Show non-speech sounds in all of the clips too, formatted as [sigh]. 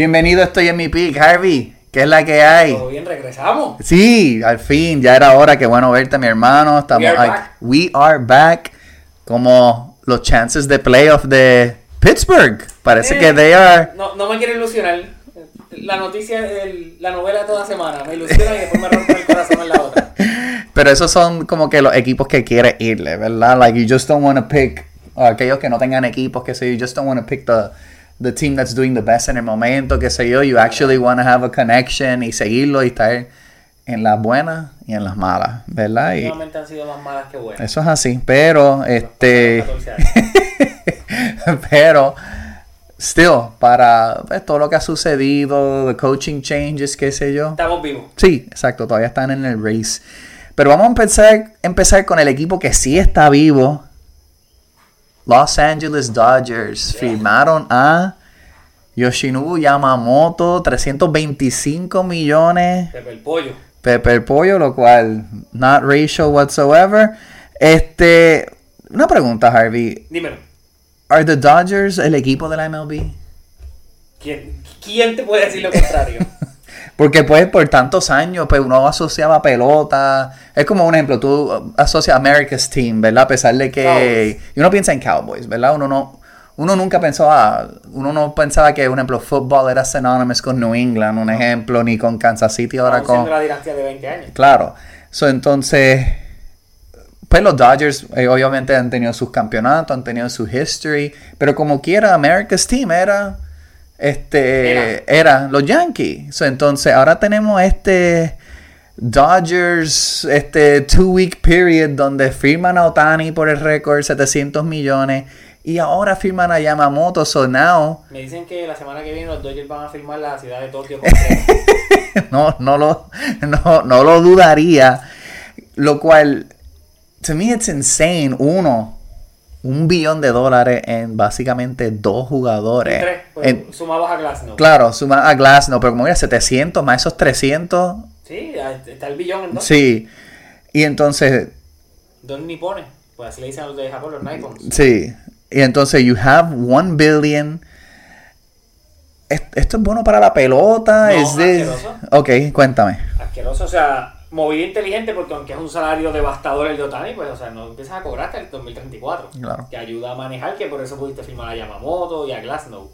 Bienvenido, estoy en mi pick, Harvey. ¿Qué es la que hay? Todo bien, regresamos. Sí, al fin, ya era hora. Qué bueno verte, mi hermano. Estamos We are back. We are back. Como los chances de playoff de Pittsburgh. Parece Eh, que they are. No, no me quiero ilusionar. La noticia, el- la novela de toda semana me ilusiona y después me rompe el corazón en la otra. [laughs] Pero esos son como que los equipos que quieres irle, ¿verdad? Like you just don't want to pick. aquellos que no tengan equipos, que sé yo, you just don't want to pick the, the team that's doing the best en el momento, que sé yo. You actually want to have a connection y seguirlo y estar en las buenas y en las malas, ¿verdad? Y han sido más malas que buenas. eso es así, pero este. 14 años. [laughs] pero still para pues, todo lo que ha sucedido the coaching changes qué sé yo Estamos vivos. sí exacto todavía están en el race pero vamos a empezar empezar con el equipo que sí está vivo Los Angeles Dodgers Yeah. firmaron a Yoshinobu Yamamoto 325 millones Pepe el pollo. Pepper Pollo, lo cual not racial whatsoever. Este, una pregunta, Harvey. Dímelo. ¿Are the Dodgers el equipo de la MLB? ¿Quién, quién te puede decir lo contrario? [laughs] Porque pues por tantos años pues uno asociaba pelota. Es como un ejemplo, tú asocias America's Team, ¿verdad? A pesar de que... Cowboys. Y uno piensa en Cowboys, ¿verdad? Uno no... Uno nunca pensó, ah, uno no pensaba que, un ejemplo, fútbol era synonymous con New England, un ejemplo, ni con Kansas City ahora con... la dinastía de 20 años. Claro. So, entonces, pues los Dodgers eh, obviamente han tenido sus campeonatos, han tenido su history, pero como quiera, America's Team era, este, era, los Yankees. So, entonces, ahora tenemos este Dodgers, este two week period donde firman a Otani por el récord, 700 millones, y ahora firman a Yamamoto, so now... Me dicen que la semana que viene los Dodgers van a firmar la ciudad de Tokio [laughs] no, no lo, no, no lo dudaría. Lo cual, to me it's insane. Uno, un billón de dólares en básicamente dos jugadores. Tres, pues, En- sumabas a Glass, ¿no? claro, suma a Glass, no, pero como era 700 más esos 300. Sí, está el billón en dos. Sí. Y entonces, Dos nipones. Pues así le dicen a los de Japón, los Nipons. sí. Y entonces, you have one billion. ¿Es- ¿Esto es bueno para la pelota? No, ¿Es this- asqueroso. Ok, cuéntame. Asqueroso, o sea, movida inteligente porque aunque es un salario devastador el de Otani, pues, o sea, no empiezas a cobrar hasta el 2034. Claro. Que ayuda a manejar, que por eso pudiste firmar a Yamamoto y a Glasnow.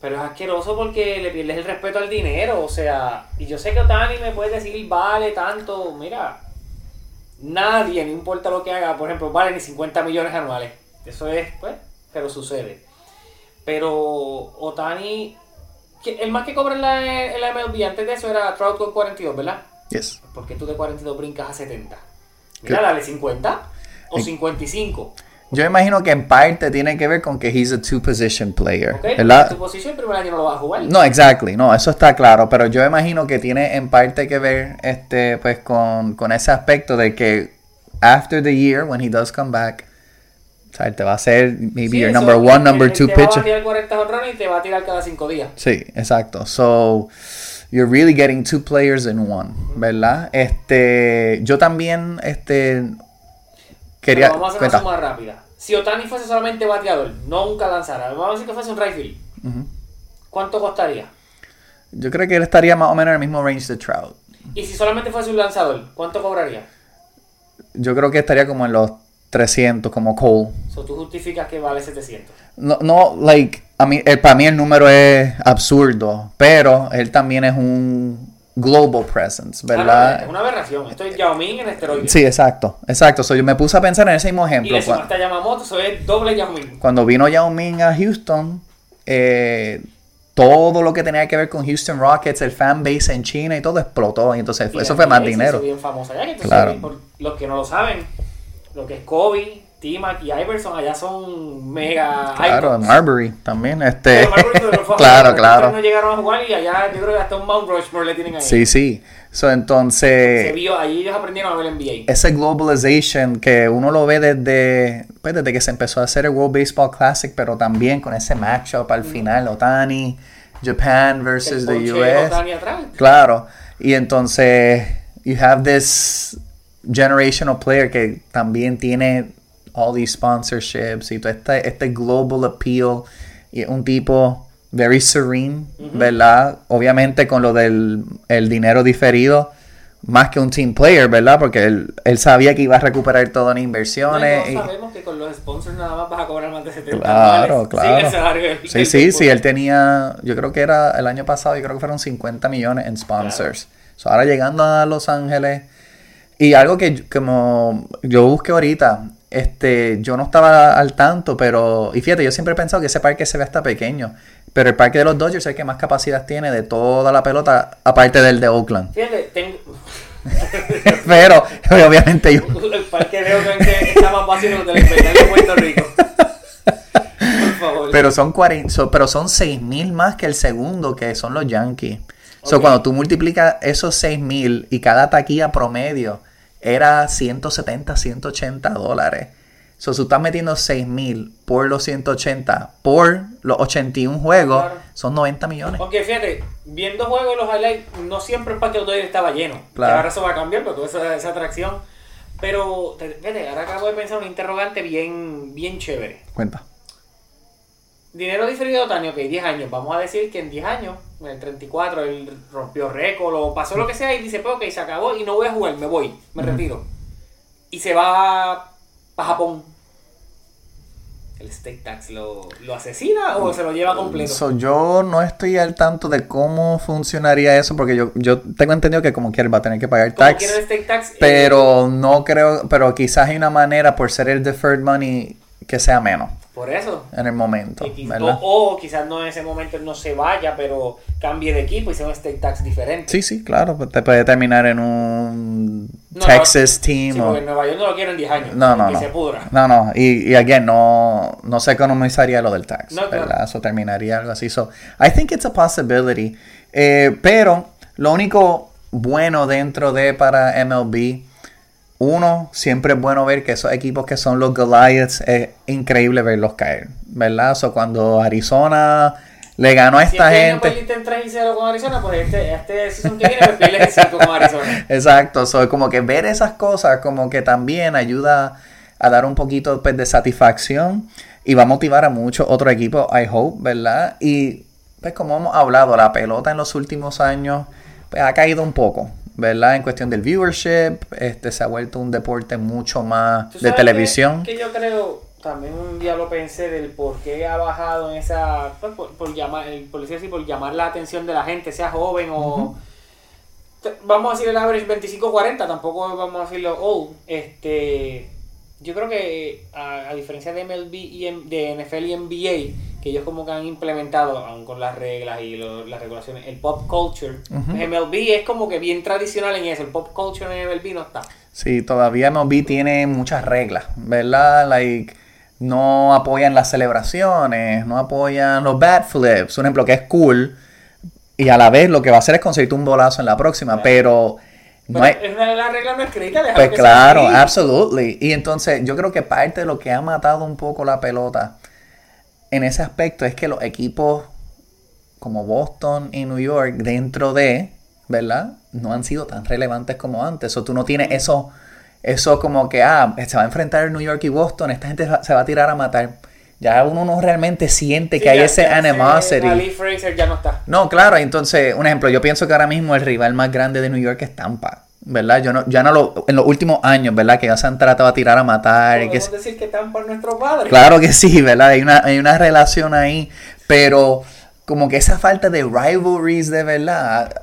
Pero es asqueroso porque le pierdes el respeto al dinero, o sea, y yo sé que Otani me puede decir, vale tanto, mira, nadie, no importa lo que haga, por ejemplo, vale ni 50 millones anuales. Eso es, pues, pero sucede. Pero Otani, el más que cobra en la, en la MLB antes de eso era Trout con 42, ¿verdad? Yes. ¿Por qué tú de 42 brincas a 70? Mira, dale 50 o Eh, 55. Yo imagino que en parte tiene que ver con que he's a two position player, ¿Ok? ¿verdad? Tu posición no lo vas a jugar. No, exactly, no, eso está claro, pero yo imagino que tiene en parte que ver este pues con, con ese aspecto de que after the year when he does come back, o sea, te va a ser maybe Sí, your number one, number two te va a pitcher. batear 40 honrones y te va a tirar cada 5 días. Sí, exacto. So you're really getting two players in one, ¿verdad? Este, yo también este quería Pero vamos a hacer una suma rápida. Si Otani fuese solamente bateador, nunca lanzara. Vamos a decir que fuese un right field. ¿Cuánto costaría? Yo creo que él estaría más o menos en el mismo range de Trout. Y si solamente fuese un lanzador, ¿cuánto cobraría? Yo creo que estaría como en los 300 como Cole. So, tú justificas que vale 700. No, no, like, a mí, eh, para mí el número es absurdo, pero él también es un global presence, Ah, ¿verdad? es una aberración. Esto es Yao Ming en esteroides. Sí, exacto, exacto. So, yo me puse a pensar en ese mismo Y ejemplo. le cua- sumaste a Yamamoto, eso es doble Yao Ming. Cuando vino Yao Ming a Houston, eh, todo lo que tenía que ver con Houston Rockets, el fan base en China y todo explotó. Y entonces Y eso fue más dinero. allá, Claro. por los que no lo saben, lo que es Kobe, T-Mac y Iverson allá son mega Claro, icons. Marbury también. Este, Marbury [laughs] fue claro, claro. No llegaron a jugar y allá yo creo que hasta un Mount Rushmore le tienen ahí. Sí, sí. So, Se entonces, vio, ahí ellos aprendieron a ver NBA. ese globalization que uno lo ve desde, pues, desde que se empezó a hacer el World Baseball Classic, pero también con ese matchup al final, Otani, Japan versus El the US. Otani atrás. Claro. Y entonces, you have this generational player que también tiene all these sponsorships y todo este, este global appeal. Y un tipo very serene, ¿verdad? Obviamente con lo del el dinero diferido, más que un team player, ¿verdad? Porque él, él sabía que iba a recuperar todo en inversiones. No, y sabemos que con los sponsors nada más vas a cobrar más de 70 Claro, claro. Sí, Sí, sí, sí, él tenía, yo creo que era el año pasado, yo creo que fueron 50 millones en sponsors. So, ahora llegando a Los Ángeles, y algo que como yo busqué ahorita, este, yo no estaba al tanto, pero, y fíjate, yo siempre he pensado que ese parque se ve hasta pequeño, pero el parque de los Dodgers es el que más capacidad tiene de toda la pelota, aparte del de Oakland. Fíjate, tengo... [laughs] pero, obviamente yo... [laughs] el parque de Oakland que está más fácil que el de Puerto Rico. Por favor. Pero son 40, so- pero son 6000 más que el segundo, que son los Yankees. So, Ok. cuando tú multiplicas esos 6000 y cada taquilla promedio era 170, 180 dólares. So, tú estás metiendo 6000 por los 180 por los 81 juegos, Claro. son 90 millones. Aunque fíjate, viendo juegos los highlights, no siempre el parque de estaba lleno. Claro. Ahora eso va a cambiar porque esa, esa atracción. Pero, te- fíjate, ahora acabo de pensar un interrogante bien, bien chévere. Cuenta. Dinero diferido de Otani, ok, 10 años. Vamos a decir que en 10 años, en el 34, él rompió récord o pasó lo que sea y dice, pues ok, se acabó y no voy a jugar, me voy, me retiro. Y se va para Japón. ¿El state tax lo, lo asesina o se lo lleva completo? So, yo no estoy al tanto de cómo funcionaría eso, porque yo, yo tengo entendido que como quiera va a tener que pagar tax. el state tax. eh, Pero no creo, pero quizás hay una manera por ser el deferred money que sea menos por eso. en el momento, o, o quizás no en ese momento no se vaya, pero cambie de equipo y sea un state tax diferente. Sí, sí, claro, pues te puede terminar en un No, Texas no, team Sí, o- porque en Nueva York no lo quiero en 10 años. No, no, no. se pudra. No, no, y, y again, no, no se economizaría lo del tax, No. ¿verdad? Eso terminaría algo así. So, I think it's a possibility. Eh, pero lo único bueno dentro de para MLB, uno, siempre es bueno ver que esos equipos que son los Goliaths, es increíble verlos caer, ¿verdad? So, cuando Arizona le ganó a Si esta este año gente... en 3 y 0 con Arizona, pues este, este season que viene me pierdes en 5 con Arizona. [laughs] Exacto, so, como que ver esas cosas como que también ayuda a dar un poquito pues, de satisfacción y va a motivar a muchos otros equipos, I hope, ¿verdad? Y pues como hemos hablado, la pelota en los últimos años pues, ha caído un poco, ¿verdad? En cuestión del viewership, este se ha vuelto un deporte mucho más ¿Tú de televisión. Que, que yo creo, también un día lo pensé del por qué ha bajado en esa, pues, por, por llamar, el- por decir así, por llamar la atención de la gente, sea joven o... Vamos a decir el average 25-40, tampoco vamos a decirlo old. Este, yo creo que a, a diferencia de MLB y de NFL y NBA, que ellos como que han implementado, aún con las reglas y lo- las regulaciones, el pop culture, Ujú. MLB es como que bien tradicional en eso, el pop culture en MLB no está. Sí, todavía MLB tiene muchas reglas, ¿verdad? Like, no apoyan las celebraciones, no apoyan los bat flips, un ejemplo que es cool, y a la vez lo que va a hacer es conseguirte un bolazo en la próxima, Claro. pero no hay... es una las reglas no escritas, déjalo Pues que claro, absolutely. Y entonces yo creo que parte de lo que ha matado un poco la pelota en ese aspecto es que los equipos como Boston y New York dentro de, ¿verdad? No han sido tan relevantes como antes. O tú no tienes eso, eso como que, ah, se va a enfrentar New York y Boston, esta gente se va a tirar a matar. Ya uno no realmente siente Sí, que hay ya- ese ya animosity. Ali Fraser ya no está. No, claro, entonces, un ejemplo, yo pienso que ahora mismo el rival más grande de New York es Tampa, ¿verdad? Yo no, ya no lo, en los últimos años, ¿verdad? Que ya se han tratado a tirar a matar. y que decir que Tampa es nuestro padre. Claro que sí, ¿verdad? Hay una, hay una relación ahí, pero como que esa falta de rivalries de verdad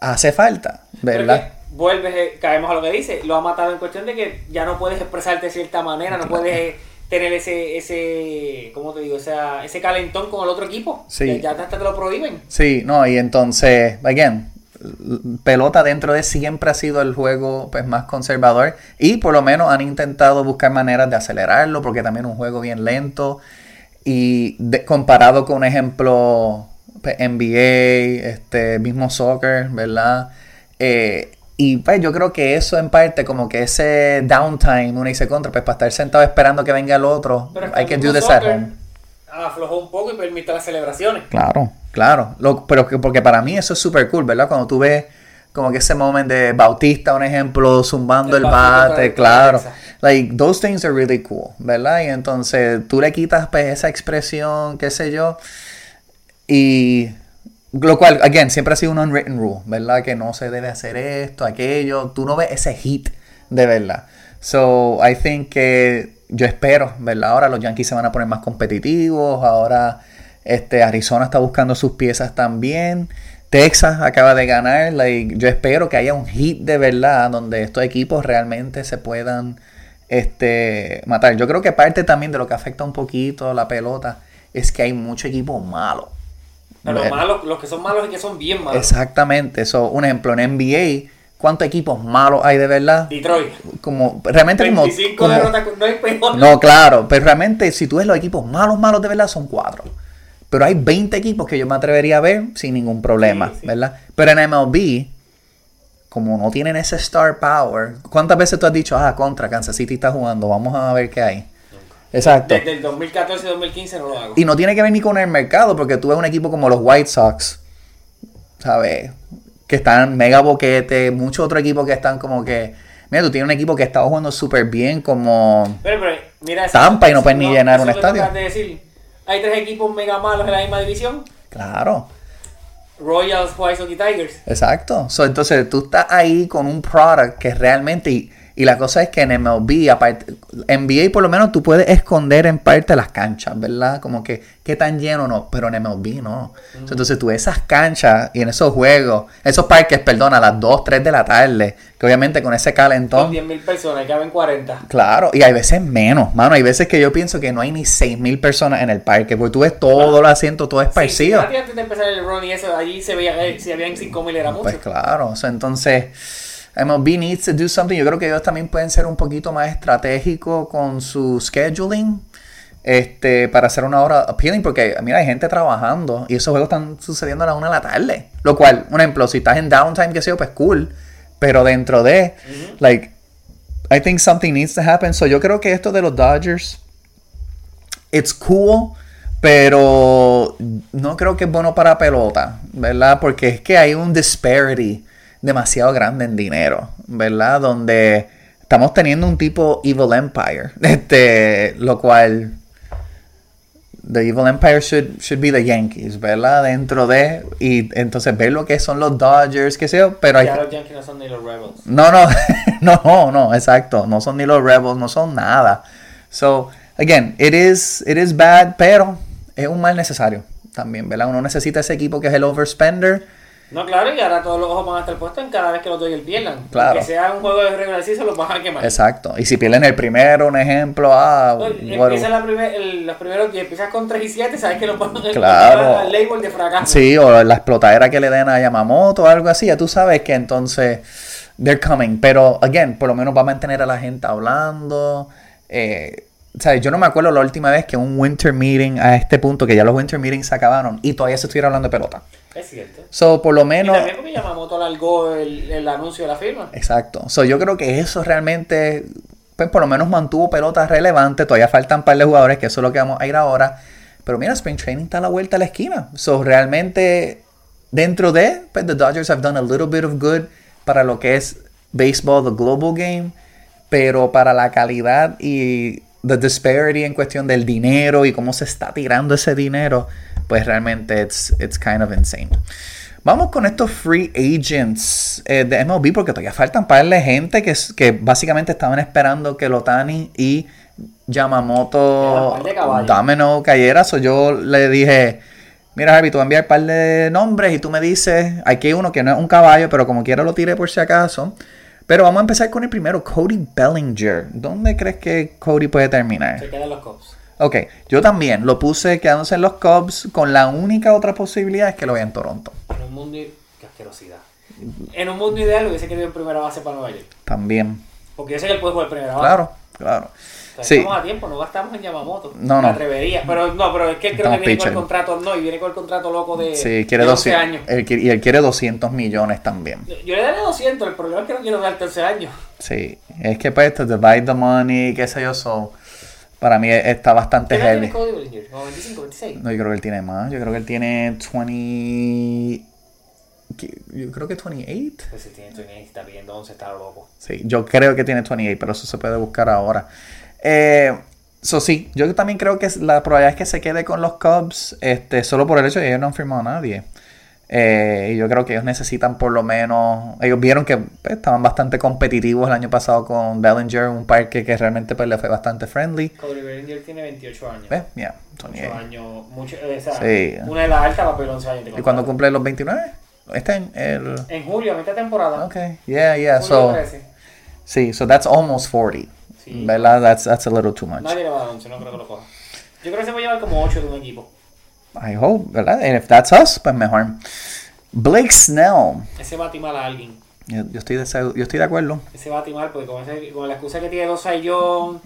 hace falta, ¿verdad? vuelves, eh, caemos a lo que dice, lo ha matado en cuestión de que ya no puedes expresarte de cierta manera, no puedes eh, tener ese, ese, ¿cómo te digo? Esa, ese calentón con el otro equipo. Sí. Ya hasta te lo prohíben. Sí, no, y entonces, again, pelota dentro de siempre ha sido el juego pues más conservador. Y por lo menos han intentado buscar maneras de acelerarlo porque también es un juego bien lento. Y de- comparado con un ejemplo pues, NBA, este mismo soccer, ¿verdad? Eh, y pues yo creo que eso en parte como que ese downtime uno dice contra pues para estar sentado esperando que venga el otro es que do this at soccer home Aflojó un poco y permite las celebraciones. Claro, claro. Lo- pero que, porque para mí eso es súper cool, ¿verdad? Cuando tú ves como que ese momento de Bautista, un ejemplo, zumbando El el, bate el claro. Like, those things are really cool, ¿verdad? Y entonces tú le quitas pues esa expresión, qué sé yo. Y lo cual, again, siempre ha sido un unwritten rule, ¿verdad? Que no se debe hacer esto, aquello. Tú no ves ese hit de verdad. So, I think que yo espero, ¿verdad? Ahora los Yankees se van a poner más competitivos. Ahora este, Arizona está buscando sus piezas también. Texas acaba de ganar. Like, yo espero que haya un hit de verdad donde estos equipos realmente se puedan este, matar. Yo creo que parte también de lo que afecta un poquito la pelota es que hay muchos equipos malos. Pero malos, los que son malos y que son bien malos. Exactamente. Eso, un ejemplo, en NBA, ¿cuántos equipos malos hay de verdad? Detroit. Como, realmente 25 como, derrotas, no hay peor. No, claro, pero realmente si tú ves los equipos malos, malos de verdad, son cuatro. Pero hay 20 equipos que yo me atrevería a ver sin ningún problema, Sí, sí. ¿verdad? Pero en MLB, como no tienen ese star power, ¿cuántas veces tú has dicho, ah, contra Kansas City está jugando, vamos a ver qué hay? Exacto. Desde el 2014-2015 no lo hago. Y no tiene que ver ni con el mercado, porque tú ves un equipo como los White Sox, ¿sabes? Que están mega boquete, muchos otros equipos que están como que. Mira, tú tienes un equipo que está jugando súper bien, como. Pero, pero, mira, eso- Tampa y no pueden ni llenar un estadio. acabas de decir. Hay tres equipos mega malos en la misma división. Claro, Royals, White Sox y Tigers. exacto. So, entonces tú estás ahí con un product que realmente. Y, la cosa es que en MLB, aparte, NBA por lo menos tú puedes esconder en parte las canchas, ¿verdad? Como que, ¿qué tan lleno no? Pero en MLB no. So, entonces tú esas canchas y en esos juegos, esos parques, perdón, a las 2, 3 de la tarde, que obviamente con ese calentón. 10.000 personas, caben 40. Claro, y hay veces menos, mano. Hay veces que yo pienso que no hay ni 6.000 personas en el parque, porque tú ves todos los asientos, todo Sí, sí, esparcido. antes de empezar el run y eso, allí se veía, eh, si habían 5.000 era mucho. Pues claro, entonces MLB needs to do something. Yo creo que ellos también pueden ser un poquito más estratégicos con su scheduling. Este, para hacer una hora appealing, porque mira, hay gente trabajando y esos juegos están sucediendo a la una de la tarde. Lo cual, un ejemplo, si estás en downtime, que sé yo, pues cool. Pero dentro de, like, I think something needs to happen. So yo creo que esto de los Dodgers, it's cool, pero no creo que es bueno para pelota, ¿verdad? Porque es que hay un disparity demasiado grande en dinero, ¿verdad? Donde estamos teniendo un tipo Evil Empire, [laughs] este, lo cual the Evil Empire should, should be the Yankees, ¿verdad? Dentro de, y entonces ver lo que son los Dodgers, qué sé yo, pero hay, Ya los Yankees no son ni los Rebels. no, no, [laughs] no, no, exacto. No son ni los Rebels, no son nada. So, again, it is, it is bad, pero es un mal necesario también, ¿verdad? Uno necesita ese equipo que es el overspender. No, claro, y ahora todos los ojos van a estar puestos en cada vez que los Dodgers pierdan. Claro. Que sea un juego de regular season, los van a quemar. Exacto. Y si pierden el primero, un ejemplo, ah, Oye, bueno, Empieza la primer, el- los primeros 10, empiezas con 3 y 7, sabes que los van a Claro. al label de fracaso. Sí, o la explotadera que le den a Yamamoto o algo así, ya tú sabes que entonces they're coming. Pero, again, por lo menos va a mantener a la gente hablando. Eh, ¿sabes? Yo no me acuerdo la última vez que un winter meeting a este punto, que ya los winter meetings se acabaron y todavía se estuviera hablando de pelota. Es cierto. So, por lo Y menos... también porque Yamamoto alargó el, el anuncio de la firma. Exacto. So, yo creo que eso realmente, pues por lo menos mantuvo pelota relevante. Todavía faltan un par de jugadores, que eso es lo que vamos a ir ahora. Pero mira, Spring Training está a la vuelta a la esquina. So, realmente, dentro de, pues the Dodgers have done a little bit of good para lo que es baseball, the global game. Pero para la calidad y the disparity en cuestión del dinero y cómo se está tirando ese dinero, pues realmente it's, it's kind of insane. Vamos con estos free agents eh, de MLB porque todavía faltan para de gente que, que básicamente estaban esperando que Lotani y Yamamoto. Domino cayera. So yo le dije, mira Harvey, tú vas a enviar un par de nombres y tú me dices, aquí hay uno que no es un caballo, pero como quiera lo tiré por si acaso. Pero vamos a empezar con el primero, Cody Bellinger. ¿Dónde crees que Cody puede terminar? Se quedan los Cubs. Ok, yo también lo puse quedándose en los Cubs con la única otra posibilidad es que lo vea en Toronto. En un mundo. Qué asquerosidad. En un mundo ideal hubiese querido en primera base para Nueva York. También. Porque yo sé que él puede jugar primera base. Claro, claro. Sí, Estamos a tiempo, no gastamos en Yamamoto. No, Me no. atrevería. Pero no, pero es que creo Estamos que viene pitcher. con el contrato, no, y viene con el contrato loco de, sí quiere de 11 200, años. él y él quiere 200 millones también. Yo le daré 200, el problema es que no quiero darte 11 años. Sí, es que pues to divide the money, qué sé yo, so, para mí está bastante ¿Qué heavy. ¿Como 25, 26? No, yo creo que él tiene más, yo creo que él tiene 20... que- Yo creo que 28. Pues si tiene 29 y está pidiendo 11, está loco. Sí, yo creo que tiene 28, pero eso se puede buscar ahora. Eh, So, sí, yo también creo que la probabilidad es que se quede con los Cubs, este, solo por el hecho de que ellos no han firmado a nadie. Eh, y yo creo que ellos necesitan por lo menos. Ellos vieron que pues, estaban bastante competitivos el año pasado con Bellinger, un parque que realmente pues, le fue bastante friendly. Cody Bellinger tiene 28 años. ¿Ves? Yeah, 8 28. años. Mucho, o sea, Sí. Una de las altas va a pedir 11 años. ¿Y cuándo contrato. cumple los 29? Este año, el... En julio, a mitad temporada. Ok, yeah, yeah, Julio so... 13. Sí, so that's almost 40. Sí. ¿Verdad? That's, that's a little too much. Nadie le va a dar 11, no creo que lo coja. Yo creo que se va a llevar como 8 de un equipo. I hope, ¿verdad? And if that's us, pues mejor. Blake Snell. Ese va a timar a alguien. Yo, yo estoy, de, yo estoy de acuerdo. Ese va a timar porque con, ese- con la excusa que tiene dos John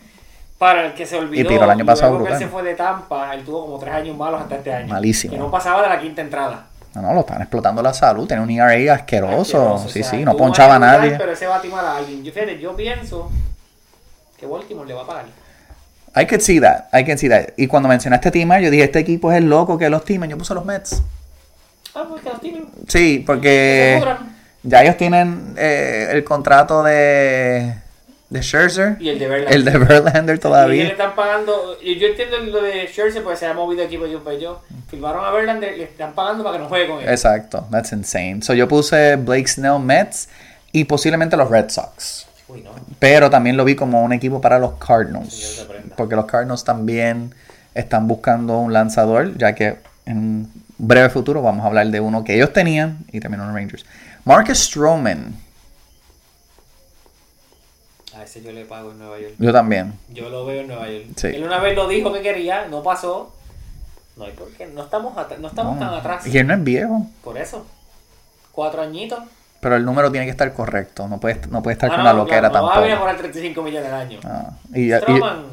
para el que se olvidó. Y tiró el año pasado luego que él se fue de Tampa, él tuvo como 3 años malos hasta este año. Malísimo. Que no pasaba de la quinta entrada. No, no, lo están explotando la salud. Tiene un ERA asqueroso. Asqueroso, sí, o sea, sí, no ponchaba a nadie. Pero ese va a timar a alguien. Yo, fíjate, yo pienso que Baltimore le va a pagar. I could see that. I can see that. Y cuando mencionaste Timar, yo dije, este equipo es el loco que los timen. Yo puse los Mets. Ah, pues que los timen. Sí, Que porque ya ellos tienen eh, el contrato de, de Scherzer. Y el de Verlander. El de Verlander Y ellos le todavía. están pagando. y Yo entiendo lo de Scherzer porque se ha movido equipo de un yo. Firmaron a Verlander y le están pagando para que no juegue con él. Exacto. That's insane. So yo puse Blake Snell Mets y posiblemente los Red Sox. Uy, no. Pero también lo vi como un equipo para los Cardinals. Porque los Cardinals también están buscando un lanzador, ya que en un breve futuro vamos a hablar de uno que ellos tenían y también unos Rangers. Marcus Stroman, A ese yo le pago en Nueva York. yo también. Yo lo veo en Nueva York. Sí. Él una vez lo dijo que quería, no pasó. No hay por qué. No estamos, no estamos tan atrás. Y él no es viejo, Por eso. Cuatro añitos. Pero el número tiene que estar correcto. No puede, no puede estar Ah, con no, una loquera claro, no va a venir a tampoco. cobrar 35 millones al año. Ah, y, y- Stroman,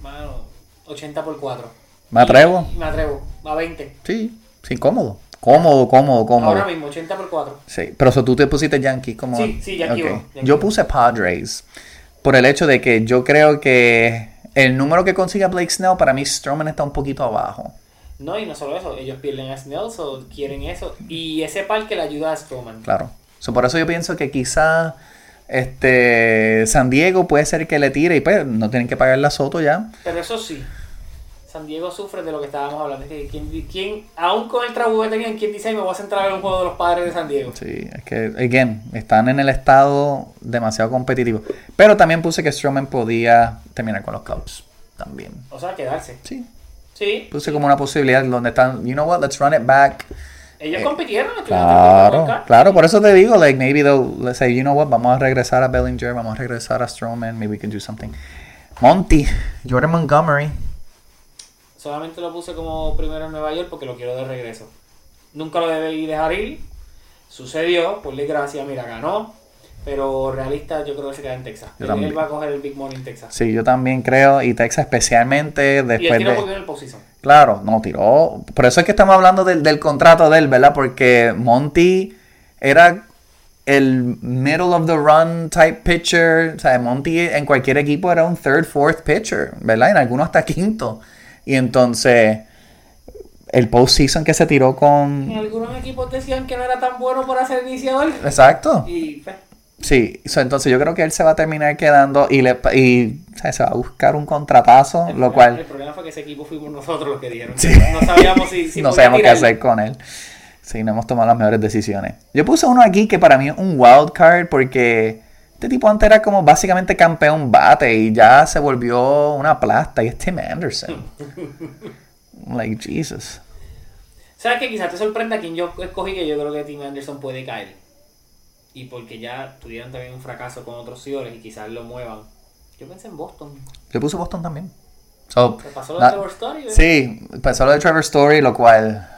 mano, 80 por 4. ¿Me atrevo? me atrevo. A 20. sí, sí, cómodo. Cómodo, cómodo, cómodo. Ahora mismo, 80 por 4. Sí, pero eso tú te pusiste Yankees como... Sí, sí, Yankee Ok. voy, Yankee Yo puse Padres por el hecho de que yo creo que el número que consiga Blake Snell, para mí Stroman está un poquito abajo. No, y no solo eso. Ellos pierden a Snell, so quieren eso. Y ese parque le ayuda a Stroman. Claro. So, por eso yo pienso que quizá este, San Diego puede ser que le tire y pues no tienen que pagar la Soto ya. Pero eso sí. San Diego sufre de lo que estábamos hablando. Es que ¿quién, quién, aún con el trabajo que tenían, ¿quién dice "Ay, me voy a centrar ver un juego de los padres de San Diego? Sí, es que, again, están en el estado demasiado competitivo. Pero también puse que Stroman podía terminar con los Cubs. También. O sea, quedarse. Sí, Sí. puse como una posibilidad donde están, you know what, let's run it back. Ellos Eh, compitieron. Claro, claro, por eso te digo, like maybe they'll let's say, you know what, vamos a regresar a Bellinger, vamos a regresar a Stroman, maybe we can do something. Monty, Jordan Montgomery. Solamente lo puse como primero en Nueva York porque lo quiero de regreso. Nunca lo debí dejar ir. Sucedió, por desgracia, mira, ganó. Pero realista, yo creo que se queda en Texas. Yo Él, también. él va a coger el Big Money en Texas. Sí, yo también creo, y Texas especialmente y él después tiró de... porque en el position. Claro, no tiró. Por eso es que estamos hablando del, del contrato de él, ¿verdad? Porque Monty era el middle of the run type pitcher. O sea, Monty en cualquier equipo era un third, fourth pitcher, ¿verdad? En algunos hasta quinto. Y entonces, el postseason que se tiró En con. algunos equipos decían que no era tan bueno para ser iniciador. Exacto. Y pues, Sí, so, entonces yo creo que él se va a terminar quedando y, le, y o sea, se va a buscar un contratazo, el, lo problema, cual. el problema fue que ese equipo fuimos nosotros los que dijeron. Sí. No sabíamos si, si [laughs] no sabemos qué hacer con él. Sí, no hemos tomado las mejores decisiones. Yo puse uno aquí que para mí es un wild card porque este tipo antes era como básicamente campeón bate y ya se volvió una plasta y es Tim Anderson. [laughs] like Jesus. ¿Sabes que Quizás te sorprenda quien yo escogí que yo creo que Tim Anderson puede caer. Y porque ya tuvieron también un fracaso con otros señores y quizás lo muevan. Yo pensé en Boston. Yo puse Boston también. So, ¿Te pasó lo de Trevor Story? ¿ves? sí, pasó lo de Trevor Story, lo cual,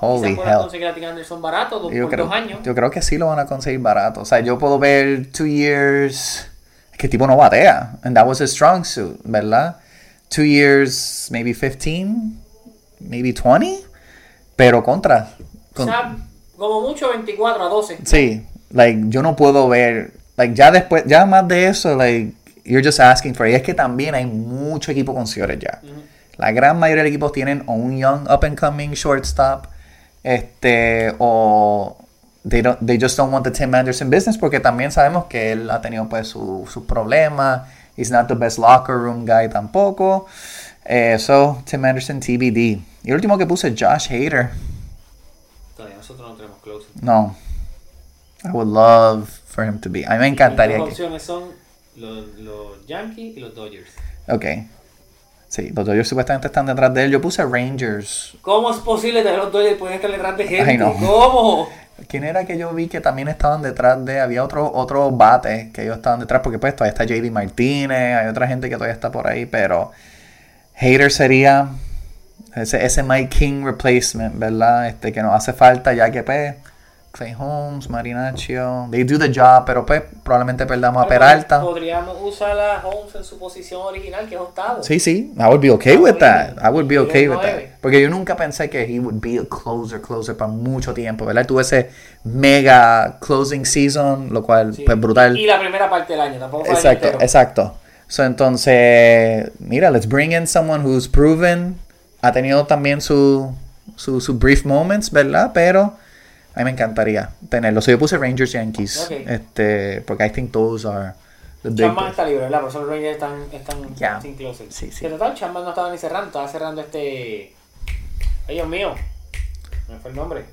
holy hell. conseguir a Tim Anderson barato dos, Yo por creo, dos años. yo creo que sí lo van a conseguir barato. O sea, yo puedo ver two years. Es que el tipo no batea. And that was his strong suit, ¿verdad? Two years, maybe 15, maybe 20. Pero contra. con- o sea, como mucho 24 a 12. sí, like, yo no puedo ver. Like, ya después, ya más de eso, like, you're just asking for it. Y es que también hay mucho equipo con señores ya. La gran mayoría de equipos tienen o un young up and coming shortstop, este, o they, don't, they just don't want the Tim Anderson business porque también sabemos que él ha tenido pues su- sus problemas He's not the best locker room guy tampoco. Eh, so, Tim Anderson TBD. Y el último que puse, Josh Hader. Todavía nosotros no tenemos closer. No. I would love for him to be. A mí me encantaría Las opciones son los, los Yankees y los Dodgers. Ok. Sí, los Dodgers supuestamente están detrás de él. Yo puse Rangers. ¿Cómo es posible que los Dodgers pueden estar detrás de gente? Ay, no. ¿Cómo? ¿Quién era que yo vi que también estaban detrás de? Había otro, otro bate que ellos estaban detrás, porque pues todavía está JD Martínez, hay otra gente que todavía está por ahí, pero Hater sería ese, ese Mike King replacement, ¿verdad? Este que nos hace falta ya que pues Clay Holmes, Marinaccio, they do the job, pero pues probablemente perdamos a Peralta. Podríamos usar a Holmes en su posición original, que es octavo. Sí, sí, I would be okay with that. I would be okay with that. Porque yo nunca pensé que he would be a closer, closer para mucho tiempo, ¿verdad? Tuve ese mega closing season, lo cual, Sí. pues, brutal. Y la primera parte del año, tampoco fue el Exacto, entero. exacto. So, entonces, mira, let's bring in someone who's proven, ha tenido también su, su, su brief moments, ¿verdad? Pero a mí me encantaría tenerlo. So, yo puse Rangers Yankees, este, porque I think those are Chapman está libre, ¿verdad? Por eso los Rangers están, están sin closer. Sí, sí. Que total, Chapman no estaba ni cerrando, estaba cerrando este... Ay, Dios mío. Me fue el nombre.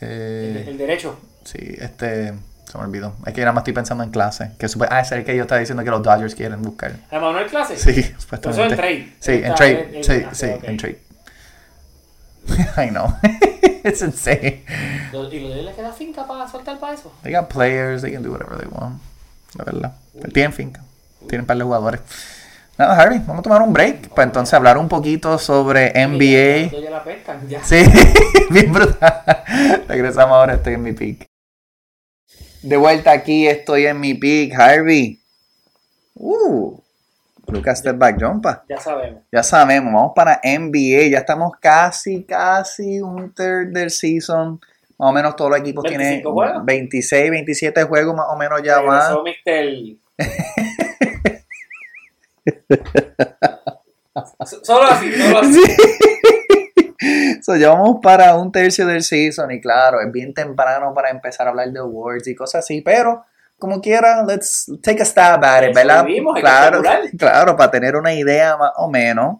El, Eh, el derecho. Sí, este. Se me olvidó. Es que nada más estoy pensando en clase. Que ah, es el que yo estaba diciendo que los Dodgers quieren buscar. ¿A Manuel Clase? Sí, Pero eso supuestamente. en trade. Sí, en trade. Sí, sí, en trade. I know. [laughs] [laughs] It's insane. Los- ¿Y los les queda finca para soltar para eso? They got players, they can do whatever they want. La verdad. Tienen finca. Tienen par de jugadores. Nada, Harvey, vamos a tomar un break para entonces hablar un poquito sobre NBA. Ya, ya la pescan, ya. Sí, [laughs] bien brutal. Regresamos ahora, estoy en mi peak. De vuelta aquí, estoy en mi peak, Harvey. Uh, Lucas Step Back Jumpa. Ya sabemos. Ya sabemos, vamos para NBA. Ya estamos casi, casi un third del season. Más o menos todos los equipos tienen 25 juegos. 26, 27 juegos más o menos ya van. [laughs] Solo así, solo así. So, ya vamos para un tercio del season y claro, es bien temprano para empezar a hablar de awards y cosas así, pero como quiera, let's take a stab at it, ¿verdad? Claro, [laughs] claro, para tener una idea más o menos.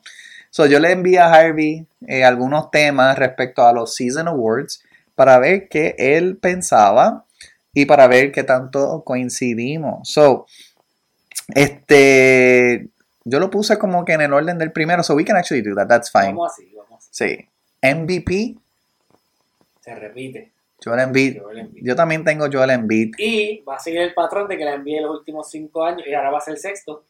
So, yo le envié a Harvey eh, algunos temas respecto a los Season Awards para ver qué él pensaba y para ver qué tanto coincidimos. So, este, yo lo puse como que en el orden del primero, so we can actually do that, that's fine. Vamos así, vamos así. Sí. MVP, Se repite. Joel Embiid. Joel Embiid. Yo también tengo Joel Embiid. Y va a seguir el patrón de que la envié los últimos cinco años y ahora va a ser el sexto.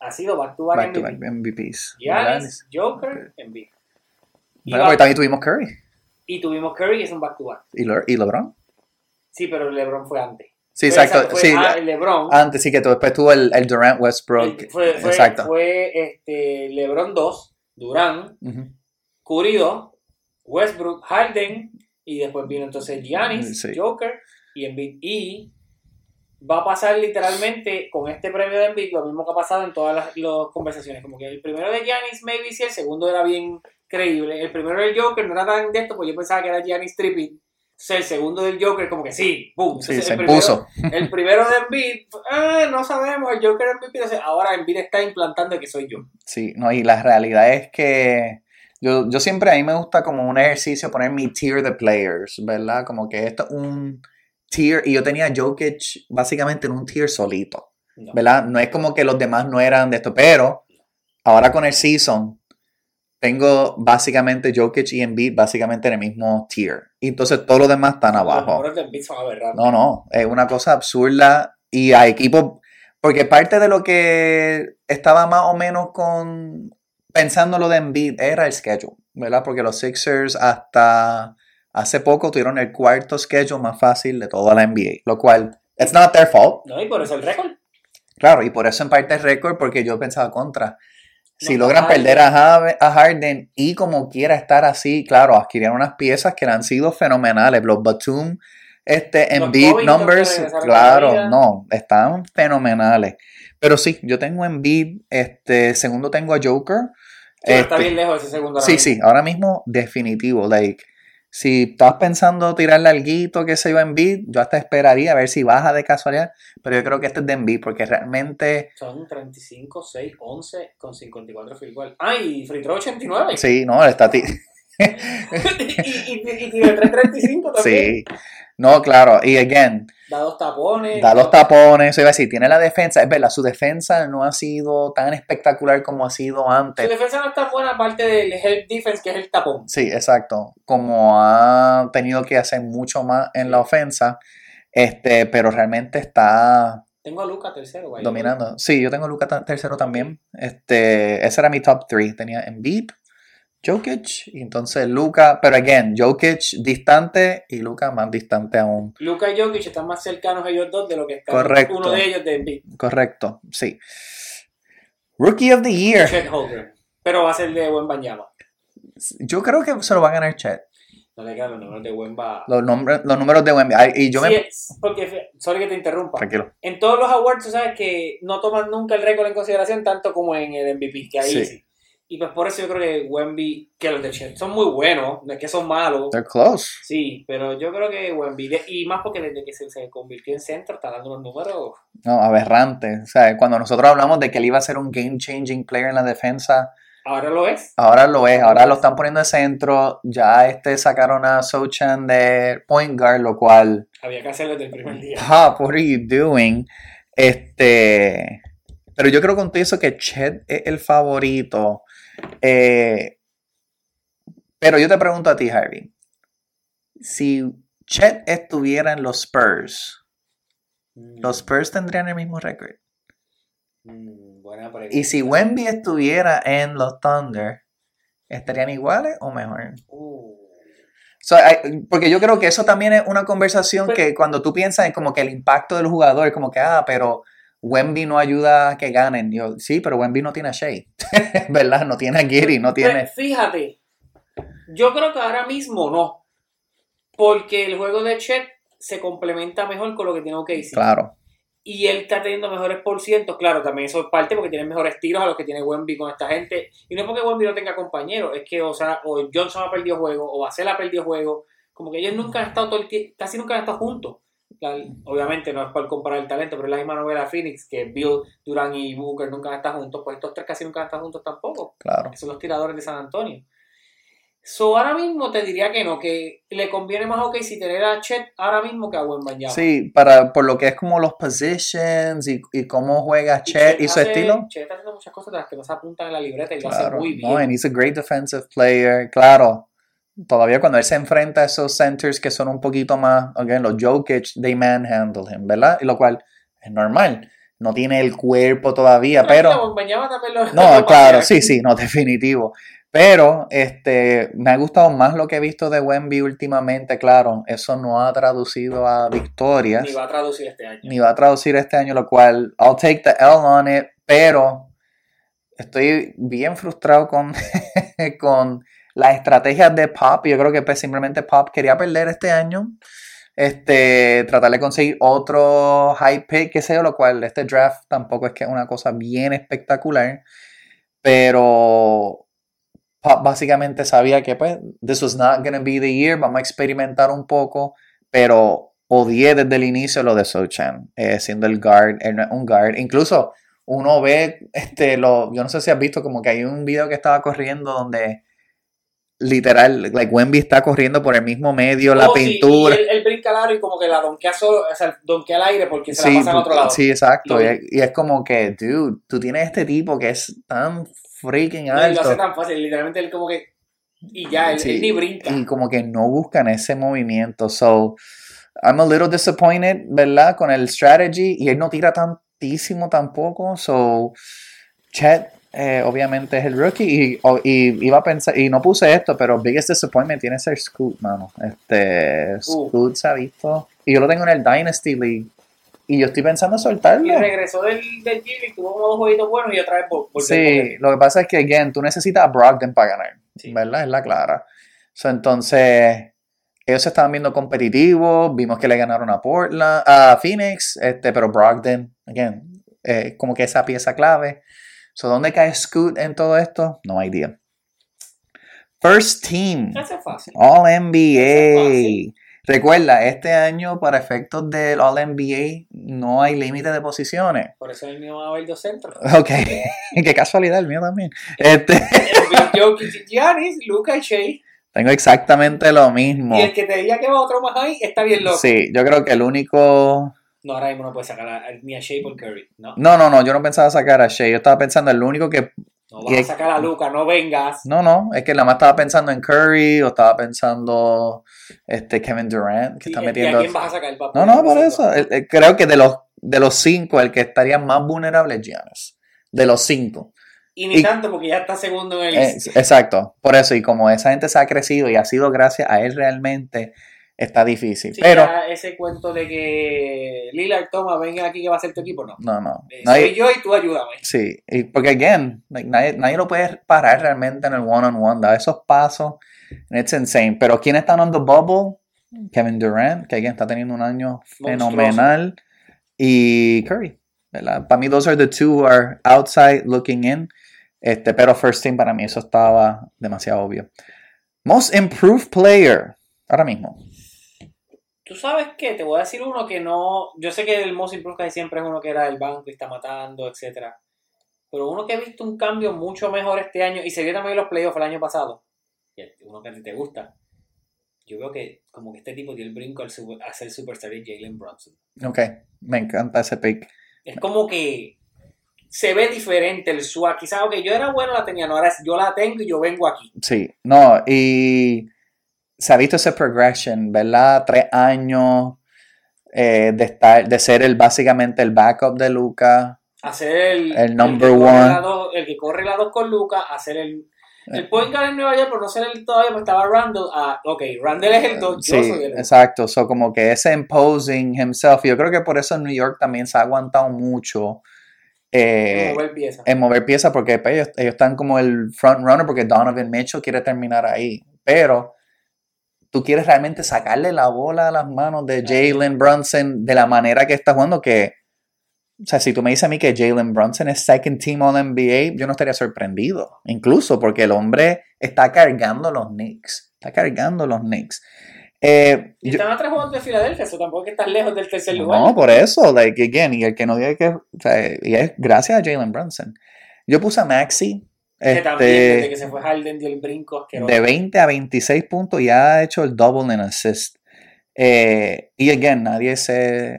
Ha sido back to back, Back to MVP. back MVPs. Giannis, Joker, Embiid. Bueno, porque también tuvimos Curry y tuvimos Curry y es un back to back. y, Le- y LeBron. Sí, pero LeBron fue antes. Sí, exacto. sí, el LeBron. antes sí que después tuvo el, el Durant Westbrook. el- fue, fue, exacto. fue este, LeBron 2, Durant, Ujú. Curry 2, Westbrook, Harden y después vino entonces Giannis, Sí. Joker y Embiid. Y va a pasar literalmente con este premio de Embiid lo mismo que ha pasado en todas las, las conversaciones. Como que el primero de Giannis, maybe sí, el segundo era bien creíble. El primero del Joker no era tan de esto, pues yo pensaba que era Giannis Trippy. O sea, el segundo del Joker, como que sí, boom. Sí, se el primero- impuso. El primero de Embiid, ah, no sabemos, el Joker MVP. Entonces, ahora Embiid está implantando que soy yo. Sí, no, y la realidad es que yo, yo siempre a mí me gusta como un ejercicio poner mi tier de players, ¿verdad? Como que esto es un tier, y yo tenía Jokic básicamente en un tier solito. ¿verdad? No es como que los demás no eran de esto, pero ahora con el season tengo básicamente Jokic y Embiid básicamente en el mismo tier. Y entonces todos los demás están abajo. mejores de Embiid son aberrantes. No, no, es una cosa absurda y a equipos, porque parte de lo que estaba más o menos con pensando lo de Embiid era el schedule, ¿verdad? Porque los Sixers hasta hace poco tuvieron el cuarto schedule más fácil de toda la NBA, lo cual, it's not their fault. No, y por eso el récord. Claro, y por eso en parte es récord, porque yo pensaba contra. Si No, logran perder a, Harden y como quiera estar así, claro, adquirieron unas piezas que han sido fenomenales. Los Batum, este, Embiid numbers, claro, no, están fenomenales. Pero sí, yo tengo Embiid, este, segundo tengo a Joker. Está este, bien lejos ese segundo. Sí, sí, ahora mismo definitivo, like, Si estás pensando tirarle alguito que se iba en beat, yo hasta esperaría a ver si baja de casualidad, pero yo creo que este es de Embiid porque realmente Son 35, 6, 11 con 54 field goal. Ah, y free throw 89. sí, no, está ti- [laughs] y, y, y, y tiene 335 [laughs] también. sí. No, claro, y again, Da dos tapones. da los tapones, eso iba a decir, tiene la defensa, es verdad, su defensa no ha sido tan espectacular como ha sido Su antes. defensa no está buena, aparte del help defense, que es el tapón. Sí, exacto. Como ha tenido que hacer mucho más en la ofensa, este, pero realmente está Tengo a Luca tercero, güey. dominando. Sí, yo tengo a Luca tercero también. Este, ese era mi top 3. Tenía Embiid, Jokic y entonces Luca, pero again, Jokic distante y Luca más distante aún. Luca y Jokic están más cercanos ellos dos de lo que está Correcto. uno de ellos de Embiid, Correcto, sí. Rookie of the Year. Chet Holmgren. Pero va a ser de Wembanyama. Yo creo que se lo va a ganar Chet. No le quedan los números de Wemba. Los, nombres, los números de Wemby. Ay, Y yo Sí, me... es- porque, sorry que te interrumpa. Tranquilo. En todos los awards, tú sabes que no toman nunca el récord en consideración, tanto como en el MVP, que ahí Sí. sí. Y pues por eso yo creo que Wemby, que los de Chet son muy buenos, no es que son malos. They're close. Sí, pero yo creo que Wemby, y más porque desde que se, se convirtió en centro, está dando unos números. No, aberrante. O sea, cuando nosotros hablamos de que él iba a ser un game changing player en la defensa, Ahora lo es. ahora lo es. Ahora lo están poniendo de centro. Ya este sacaron a Sochan de point guard, lo cual, Había que hacerlo desde el primer día. [laughs] Pop, what are you doing? Este, pero yo creo con todo eso que Chet es el favorito. Eh, pero yo te pregunto a ti, Harvey. Si Chet estuviera en los Spurs, los Spurs tendrían el mismo récord. Mm, buena pregunta. Y si Wemby estuviera en los Thunder, ¿estarían iguales o mejor? Uh. So, porque yo creo que eso también es una conversación Pero- que cuando tú piensas en como que el impacto del jugador, como que, ah, pero Wemby no ayuda a que ganen. Yo, sí, pero Wemby no tiene a Shea, [laughs] ¿verdad? No tiene a Giri, no tiene... Pues, fíjate, yo creo que ahora mismo no. Porque el juego de Chet se complementa mejor con lo que tiene OKC. Claro, Y él está teniendo mejores por cientos. Claro, también eso es parte porque tiene mejores tiros a los que tiene Wemby con esta gente. Y no es porque Wemby no tenga compañeros, es que o, sea, o Johnson ha perdido juego, o Basel ha perdido juego. Como que ellos nunca han estado todo el tie- casi nunca han estado juntos. Obviamente no es para comparar el talento, pero es la misma novela Phoenix, que Bill, Durant y Booker nunca han estado juntos. Pues estos tres casi nunca han estado juntos tampoco. claro. son los tiradores de San Antonio. So, ahora mismo te diría que no, que le conviene más a OKC tener a Chet ahora mismo que a Wembanyama. Sí, para, por lo que es como los positions y, y cómo juega Chet y su hace- estilo. Chet está haciendo muchas cosas de las que no se apuntan en la libreta y lo hace Claro, muy no, bien. and he's a great defensive player. Claro, todavía cuando él se enfrenta a esos centers que son un poquito más, again, los Jokic, they manhandle him, ¿verdad? Y lo cual es normal. No tiene el cuerpo todavía, pero... También lo- No, [laughs] claro, sí, sí, no, [laughs] definitivo. Pero este, me ha gustado más lo que he visto de Wemby últimamente, claro, eso no ha traducido a victorias, Ni va a traducir este año. ni va a traducir este año, lo cual, I'll take the L on it, pero estoy bien frustrado con, [laughs] con las estrategias de Pop. Yo creo que pues, simplemente Pop quería perder este año. Este, tratar de conseguir otro high pick, qué sé yo, lo cual este draft tampoco es que es una cosa bien espectacular. Pero Pop básicamente sabía que pues, this was not gonna be the year, vamos a experimentar un poco, pero odié desde el inicio lo de Sochan, eh, siendo el guard, es un guard. Incluso uno ve, este, lo, yo no sé si has visto, como que hay un video que estaba corriendo donde literal, like Wemby está corriendo por el mismo medio, la Oh, sí, pintura. y él, él brinca al aro y como que la donkea solo, o sea, donkea al aire porque se Sí, la pasa al otro lado. sí, exacto. Y, es- y es como que, dude, tú tienes este tipo que es tan freaking No, y lo alto. hace tan fácil, literalmente él como que. Y ya, él, Sí, él ni brinca. Y como que no buscan ese movimiento. So, I'm a little disappointed, ¿verdad? Con el strategy. Y él no tira tantísimo tampoco. So, Chet, eh, obviamente es el rookie. Y, iba a pensar, y no puse esto, pero biggest disappointment tiene ser Scoot, mano. Este, Uh. Scoot se ha visto. Y yo lo tengo en el Dynasty League. Y yo estoy pensando en Y soltarlo. regresó del, del y tuvo unos jueguitos buenos y otra vez por, por Sí, lo que pasa es que, again, tú necesitas a Brogdon para ganar, Sí. ¿verdad? Es la clara. So, entonces, ellos se estaban viendo competitivos, vimos que le ganaron a Portland, a Phoenix, este, pero Brogdon, again, eh, como que esa pieza clave. So, ¿dónde cae Scoot en todo esto? No idea. First Team. Ese es fácil. All Eso es NBA. fácil. Recuerda, este año para efectos del All NBA no hay límite de posiciones. Por eso el mío va a haber dos centros. Ok, [laughs] qué casualidad, el mío también. Este, Jokic, Giannis, Luca y Shea. tengo exactamente lo mismo. Y el que te diga que va otro más ahí está bien loco. Sí, yo creo que el único... No, ahora mismo no puedes sacar a, ni a Shea por Curry. No, No, no, no, yo no pensaba sacar a Shea, yo estaba pensando el único que... no vas a sacar a Luca, no vengas. No, no, es que nada más estaba pensando en Curry o estaba pensando este Kevin Durant, que Sí, está ¿y- metiendo... ¿Y a quién vas a sacar? papá? No, no, por eso. Creo que de los, de los cinco, el que estaría más vulnerable es Giannis. De los cinco. Y ni y- tanto porque ya está segundo en el Eh, exacto. Por eso, y como esa gente se ha crecido y ha sido gracias a él realmente, está difícil. Sí, Pero, ese cuento de que Lillard toma, venga aquí que va a ser tu equipo, no. no, no. Eh, Nadie- soy yo y tú ayúdame. sí, y porque, again, like, nadie, nadie lo puede parar realmente en el one-on-one. Da esos pasos. It's insane. Pero, ¿quién está on the bubble? Kevin Durant, que again, está teniendo un año fenomenal. Y Curry. ¿verdad? Para mí, those are the two who are outside looking in. Este, pero first team para mí eso estaba demasiado obvio. Most improved player. Ahora mismo. Tú sabes qué, te voy a decir uno que no. Yo sé que el most improved casi siempre es uno que era del banco y está matando, etcétera. Pero uno que he visto un cambio mucho mejor este año y se vio también en los playoffs el año pasado. Y uno que a ti te gusta. Yo veo que como que este tipo dio el brinco al super- a ser superstar Jalen Brunson. Ok, me encanta ese pick. Es como que se ve diferente el swag. Quizás, ok, yo era bueno, la tenía, no, ahora yo la tengo y yo vengo aquí. Sí, no, y se ha visto ese progression, ¿verdad? Tres años eh, de, estar, de ser el, básicamente el backup de Luca. Hacer el, El number one. dos- el que corre la dos con Lucas, hacer el, el point guard en Nueva York, por no ser el todavía, pues estaba Randall. Ah, ok, Randall es el dos, yo Sí, soy el exacto. So, como que ese imposing himself. Yo creo que por eso en New York también se ha aguantado mucho eh, mover piezas. en mover piezas, porque pues, ellos, ellos están como el front runner, porque Donovan Mitchell quiere terminar ahí. Pero tú quieres realmente sacarle la bola a las manos de Jalen Brunson de la manera que está jugando, que. O sea, si tú me dices a mí que Jalen Brunson es second team All NBA, yo no estaría sorprendido. Incluso porque el hombre está cargando los Knicks. Está cargando los Knicks. Eh, Y están atrás jugando de Filadelfia, eso tampoco es que estás lejos del tercer lugar. no, por eso, like, again, y el que no diga que, o sea, y es gracias a Jalen Brunson. Yo puse a Maxi, que también, desde que se fue Harden dio el brinco asqueroso. de 20 a 26 puntos y ha hecho el double en assist. Eh, y again, nadie se,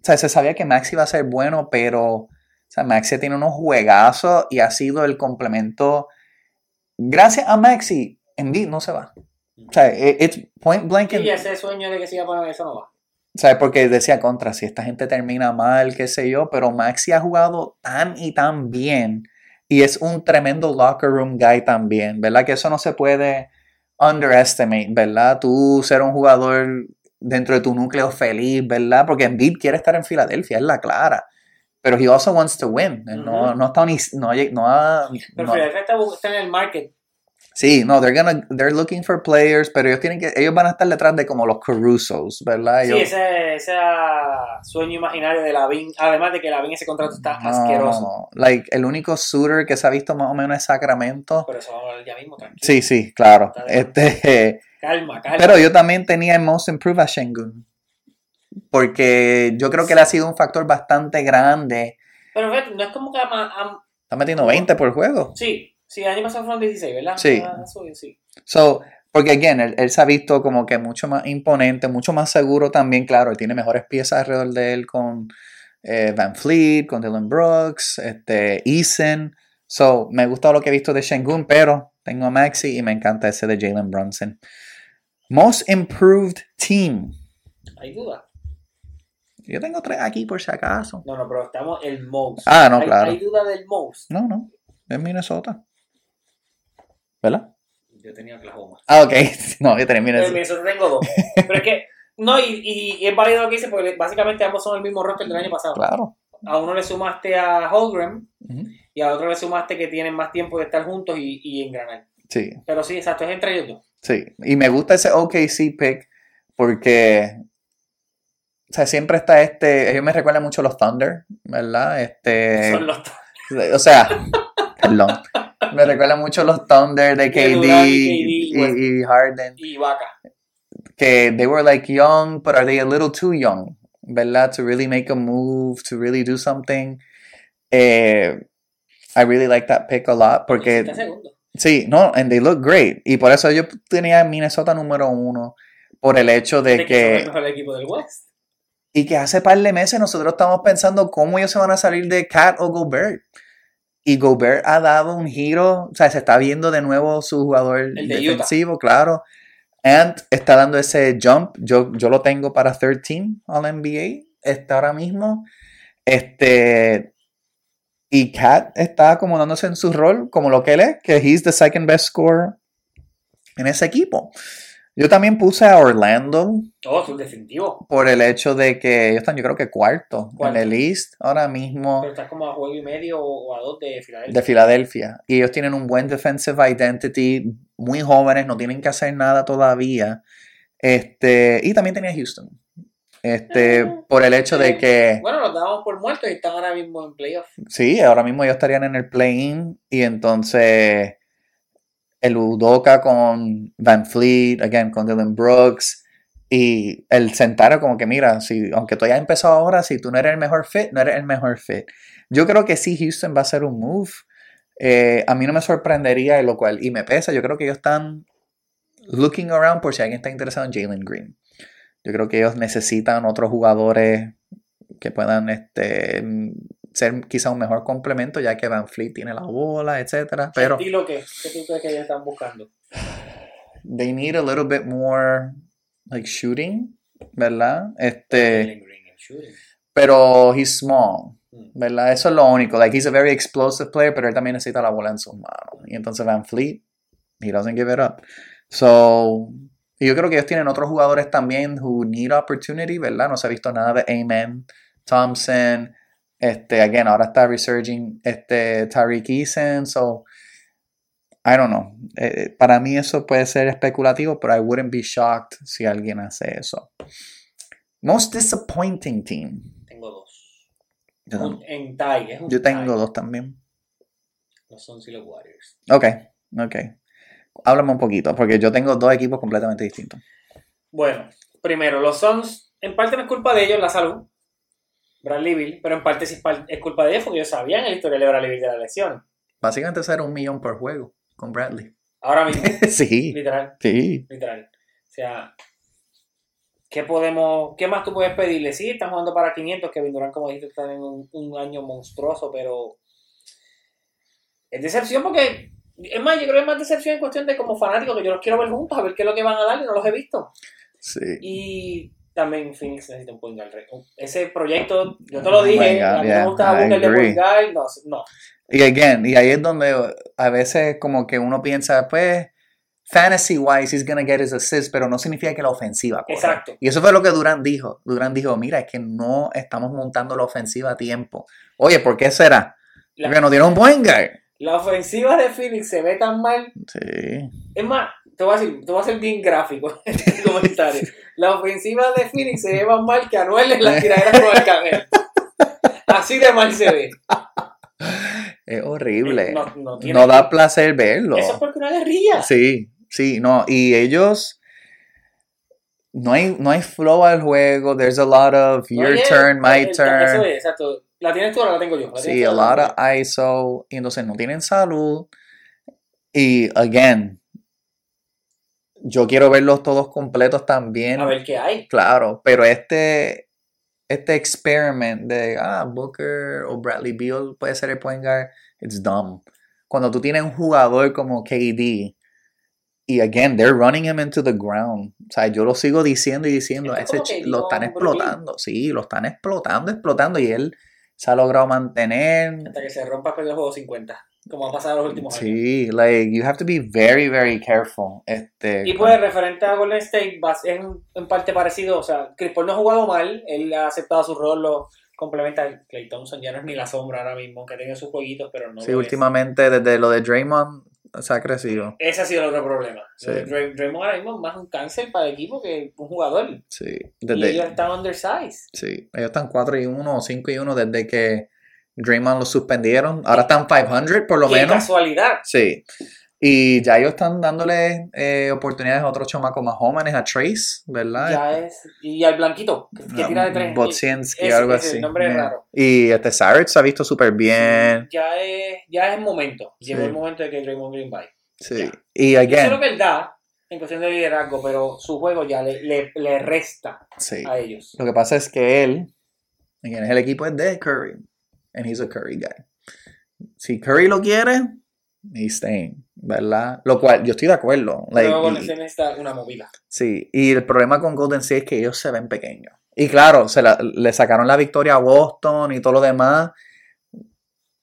o sea, se sabía que Maxi iba a ser bueno, pero, o sea, Maxi tiene unos juegazos y ha sido el complemento. Gracias a Maxi, Embiid no se va. O sea, it- it's point blank. Y ese sueño de que se iba a poner eso no va. ¿Sabes? Porque decía contra, si esta gente termina mal, qué sé yo, pero Maxi ha jugado tan y tan bien y es un tremendo locker room guy también, ¿verdad? Que eso no se puede underestimate, ¿verdad? Tú ser un jugador dentro de tu núcleo feliz, ¿verdad? Porque Embiid quiere estar en Filadelfia, es la clara. Pero he also wants to win. No, Ujú. no ha estado ni, no, no ha- Pero no- Filadelfia está, está en el market. Sí, no, they're gonna, they're looking for players, pero ellos tienen que, ellos van a estar detrás de como los Carusos, ¿verdad? Sí, ese, ese sueño imaginario de Lavin. Además de que Lavin ese contrato está No, asqueroso. no, no. Like, el único shooter que se ha visto más o menos es Sacramento. Pero eso ya mismo, tranquilo. Sí, sí, claro. Este, [laughs] Calma, calma. pero yo también tenía en Most Improved a Shengun. Porque yo creo que él ha sido un factor bastante grande. Pero no es como que ama- am- Está metiendo 20 por juego. Sí, sí, el año pasado fueron 16, ¿verdad? Sí. Ah, sí. So, porque, again, él, él se ha visto como que mucho más imponente, mucho más seguro también, claro. Él tiene mejores piezas alrededor de él con eh, Van Fleet, con Dylan Brooks, este, Eason. So, me gusta lo que he visto de Shengun, pero tengo a Maxi y me encanta ese de Jalen Brunson. Most Improved Team. Hay duda. Yo tengo tres aquí por si acaso. No, no, pero estamos el most. Ah, no, Hay- claro. Hay duda del most. No, no. Es Minnesota. ¿Verdad? Yo tenía Oklahoma. Ah, ok. [laughs] No, yo tenía En Minnesota. Tengo dos. Pero es que, no, y, y- y es válido lo que dice, porque básicamente ambos son el mismo roster del año pasado. Claro. A uno le sumaste a Holgram y a otro le sumaste que tienen más tiempo de estar juntos y, y engranar. Sí. Pero sí, exacto, es entre ellos dos. Sí, y me gusta ese OKC pick porque, o sea, siempre está este, ellos me recuerdan mucho a los Thunder, ¿verdad? Este, Son los o sea, perdón, Me recuerda mucho los Thunder de KD Durant y y, KD, West- y Harden. Y Vaca. Que they were like young, but are they a little too young? ¿Verdad? To really make a move, to really do something. Eh, I really like that pick a lot porque. Sí, no, and they look great. Y por eso yo tenía Minnesota número uno. Por el hecho de que son el que. mejor equipo del West. Y que hace par de meses nosotros estamos pensando cómo ellos se van a salir de Cat o Gobert. Y Gobert ha dado un giro. O sea, se está viendo de nuevo su jugador de defensivo, claro. Ant está dando ese jump. Yo, yo lo tengo para third team All NBA. Está ahora mismo. Este. Y Cat está acomodándose en su rol como lo que él es, que he's the second best scorer en ese equipo. Yo también puse a Orlando Oh, es definitivo. por el hecho de que ellos están, yo creo que cuarto, Cuarto. en el East ahora mismo Pero estás como a juego y medio o a dos de Filadelfia. de Filadelfia. Y ellos tienen un buen defensive identity, muy jóvenes, no tienen que hacer nada todavía. Este, y también tenía Houston. Este, Ah, por el hecho de sí. que Bueno, los dábamos por muertos y están ahora mismo en playoff. Sí, ahora mismo ellos estarían en el play-in y entonces el Udoka con Van Fleet, again, con Dylan Brooks y el sentar como que mira, si, aunque tú hayas empezado ahora, si tú no eres el mejor fit, no eres el mejor fit. Yo creo que sí, Houston va a ser un move. Eh, a mí no me sorprendería, lo cual, y me pesa, yo creo que ellos están looking around por si alguien está interesado en Jalen Green. Yo creo que ellos necesitan otros jugadores que puedan este, ser quizá un mejor complemento, ya que Van Fleet tiene la bola, etcétera. Pero ¿Y lo que? ¿Qué tú crees que ellos están buscando? they need a little bit more like shooting, ¿verdad? Este, pero he's small, Mm. ¿verdad? Eso es lo único. Like he's a very explosive player, pero él también necesita la bola en sus manos. Y entonces Van Fleet, he doesn't give it up. So, y yo creo que ellos tienen otros jugadores también who need opportunity, ¿verdad? No se ha visto nada de Amen, Thompson, este, again, ahora está resurging este Tariq Eason, so I don't know. Eh, para mí eso puede ser especulativo, pero I wouldn't be shocked si alguien hace eso. Most disappointing team. Tengo dos. Yo, Un- en tie. Es un yo tengo tie. dos también. Los Suns y los Warriors. Ok, ok. Háblame un poquito, porque yo tengo dos equipos completamente distintos. Bueno, primero, los Suns, en parte no es culpa de ellos la salud. Bradley Bill, pero en parte es culpa de ellos porque ellos sabían el historial de Bradley Bill de la lesión. Básicamente eso era un millón por juego con Bradley. Ahora mismo, [laughs] sí, literal, sí. literal. O sea, ¿qué podemos, qué más tú puedes pedirle? Sí, están jugando para 500, Kevin Durant, como dijiste, está en un, un año monstruoso, pero es decepción porque, es más, yo creo que es más decepción en cuestión de como fanático, que yo los quiero ver juntos, a ver qué es lo que van a dar y no los he visto. Sí. Y también Phoenix necesita un point guard. Ese proyecto, yo te lo Oh dije, God, a mí yeah, me gusta Booker de point guard, no, no. Y again, y ahí es donde a veces como que uno piensa, pues, fantasy wise, he's gonna get his assist, pero no significa que la ofensiva corra. Exacto. Y eso fue lo que Durán dijo. Durán dijo, mira, es que no estamos montando la ofensiva a tiempo. Oye, ¿por qué será? La, Porque no dieron un buen guy. la ofensiva de Phoenix se ve tan mal. Sí. Es más, te voy a decir, te voy a hacer bien gráfico [laughs] en este comentario. [laughs] La ofensiva de Phoenix se ve más mal que Anuel en la tiradera con el canel. Así de mal se ve. Es horrible. No, No, no tiene- da placer verlo. Eso es porque una guerrilla. Sí, sí, no. Y ellos. No hay, no hay flow al juego. There's a lot of your Oye, turn, my el- turn. Eso es, exacto. La tienes tú o la tengo yo. La Sí, a lot of ISO. Y entonces no tienen salud. Y, again, yo quiero verlos todos completos también. A ver qué hay. Claro, pero este, este experiment de, ah, Booker o Bradley Beal puede ser el point guard, it's dumb. Cuando tú tienes un jugador como KD, y again, they're running him into the ground. O sea, yo lo sigo diciendo y diciendo, ese es KD lo están Brooklyn. explotando, sí, lo están explotando, explotando, y él se ha logrado mantener. Hasta que se rompa del juego 50. Como ha pasado en los últimos años. Sí, like, you have to be very, very careful. Este, Y pues, referente a Golden State, es en, parte parecido. O sea, Chris Paul no ha jugado mal. Él ha aceptado su rol, lo complementa. Clay Thompson ya no es ni la sombra ahora mismo, que tenido sus jueguitos, pero no. sí, últimamente, desde lo de Draymond, se ha crecido. Ese ha sido el otro problema. Sí. Draymond ahora mismo es más un cáncer para el equipo que un jugador. Sí, Y desde, ellos están undersized. Sí, ellos están 4 y 1 o 5 y 1 desde que Draymond lo suspendieron. Ahora están 500 por lo Qué menos. casualidad. Sí. Y ya ellos están dándole eh, oportunidades a otros chamacos más jóvenes, a Trace, ¿verdad? Ya es. Y al blanquito, que, que tira de tres. Botsinsky, Ese- algo así. El nombre es raro. Y este Saric se ha visto súper bien. Ya es, ya es momento. Llegó Sí. el momento de que Draymond Green vaya. Sí. Ya. Y Eso es lo again, que él da en cuestión de liderazgo, pero su juego ya le, le, le resta sí. a ellos. Lo que pasa es que él, again, el equipo es de Curry. And he's a Curry guy. Si Curry lo quiere, he's staying, ¿verdad? Lo cual yo estoy de acuerdo. like, y- Golden State necesita una movida. Sí, y el problema con Golden State es que ellos se ven pequeños. Y claro, se la- le sacaron la victoria a Boston y todo lo demás.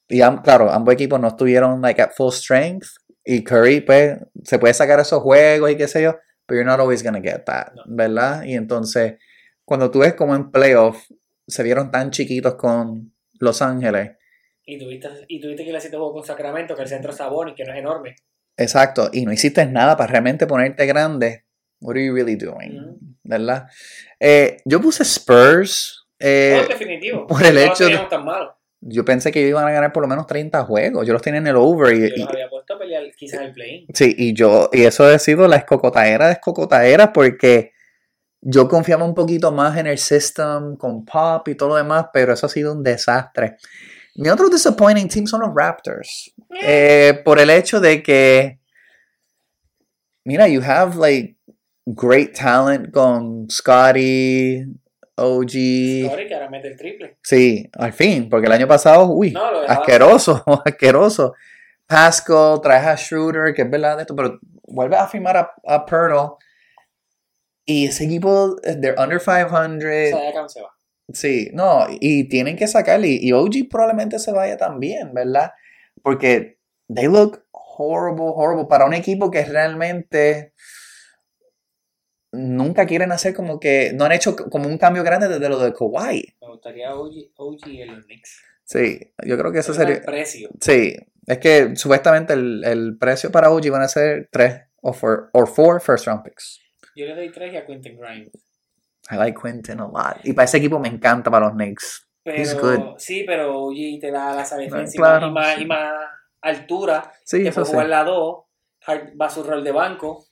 Y claro, ambos equipos no estuvieron like at full strength. Y Curry, pues, se puede sacar esos juegos y qué sé yo, pero you're not always gonna get that, No. ¿verdad? Y entonces, cuando tú ves como en playoff se vieron tan chiquitos con Los Ángeles, Y tuviste, y tuviste que ir a siete juegos con Sacramento, que el centro es Sabonis, que no es enorme. exacto, y no hiciste nada para realmente ponerte grande, what are you really doing? ¿Verdad? Eh, yo puse Spurs. eh, no, definitivo. por el No hecho de- tan malos. Yo pensé que iban a ganar por lo menos 30 juegos. Yo los tenía en el over. Y, Yo y- los había puesto a pelear quizás el play sí, y yo, y eso ha sido la escocotaera de escocotaera porque yo confiaba un poquito más en el system con Pop y todo lo demás, pero eso ha sido un desastre. Mi otro disappointing team son los Raptors. Eh, por el hecho de que, mira, you have like great talent con Scotty, OG. Ahora que ahora mete el triple. Sí, al fin, porque el año pasado, uy, No, asqueroso, [laughs] asqueroso. Pascal, trae a Schroeder, que es verdad de esto, pero vuelve a firmar a, a Pirtle. Y ese equipo, eh, they're under O 500. sea, ya Cam se va. Sí, no, y tienen que sacarle. Y OG probablemente se vaya también, ¿verdad? Porque they look horrible, horrible. Para un equipo que realmente nunca quieren hacer como que. No han hecho como un cambio grande desde lo de Kawhi. Me gustaría OG, OG en los Knicks. Sí, yo creo que eso sería. el precio. Sí, es que supuestamente el, el precio para OG van a ser 3 o 4 or four first round picks. Yo le doy tres y a Quentin Grimes. I like Quentin a lot. Y para ese equipo me encanta para los Knicks. He's good. Pero, sí, pero OG te da la salida No, claro, y, más, sí. y más altura. Sí, Te eso puede sí. jugar la 2. Va a su rol de banco.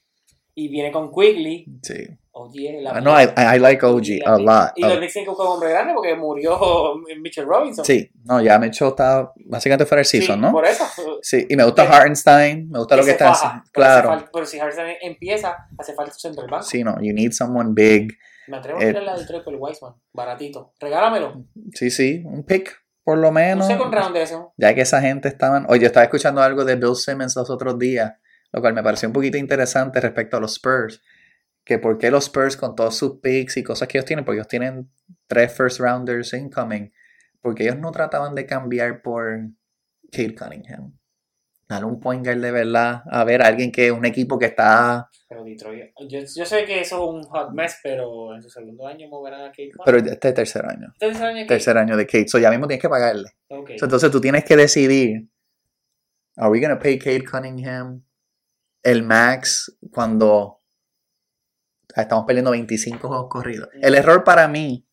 Y viene con Quigley. Sí. OG es la Ah, No, I, I like OG a lot. Y los tienen que buscar un hombre grande porque murió [laughs] Mitchell Robinson. Sí, no, ya Mitchell está básicamente fuera el Sí, season, ¿no? Por eso. Sí, y me gusta Hartenstein, me gusta lo que está haciendo. Claro. falta- Pero si Harrison empieza, hace falta un centro del banco. Sí, no, you need someone big. Me atrevo a Eh, tirar la de el Wiseman. Baratito. Regálamelo. Sí, sí, un pick por lo menos. second round de eso. Ya que esa gente estaban. Oye, estaba escuchando algo de Bill Simmons los otros días, lo cual me pareció un poquito interesante respecto a los Spurs. Que por qué los Spurs, con todos sus picks y cosas que ellos tienen, porque ellos tienen tres first rounders incoming, porque ellos no trataban de cambiar por Kate Cunningham. Dar un point guard de verdad, a ver, alguien que un equipo que está. Pero Detroit. Yo, yo sé que eso es un hot mess, pero en su segundo año moverán a Kate Cunningham. Pero este es tercer año. Tercer año. Tercer año de Kate. So ya mismo tienes que pagarle. So, entonces tú tienes que decidir, ¿are we going to pay Kate Cunningham el max cuando estamos perdiendo 25 juegos corridos? El error para mí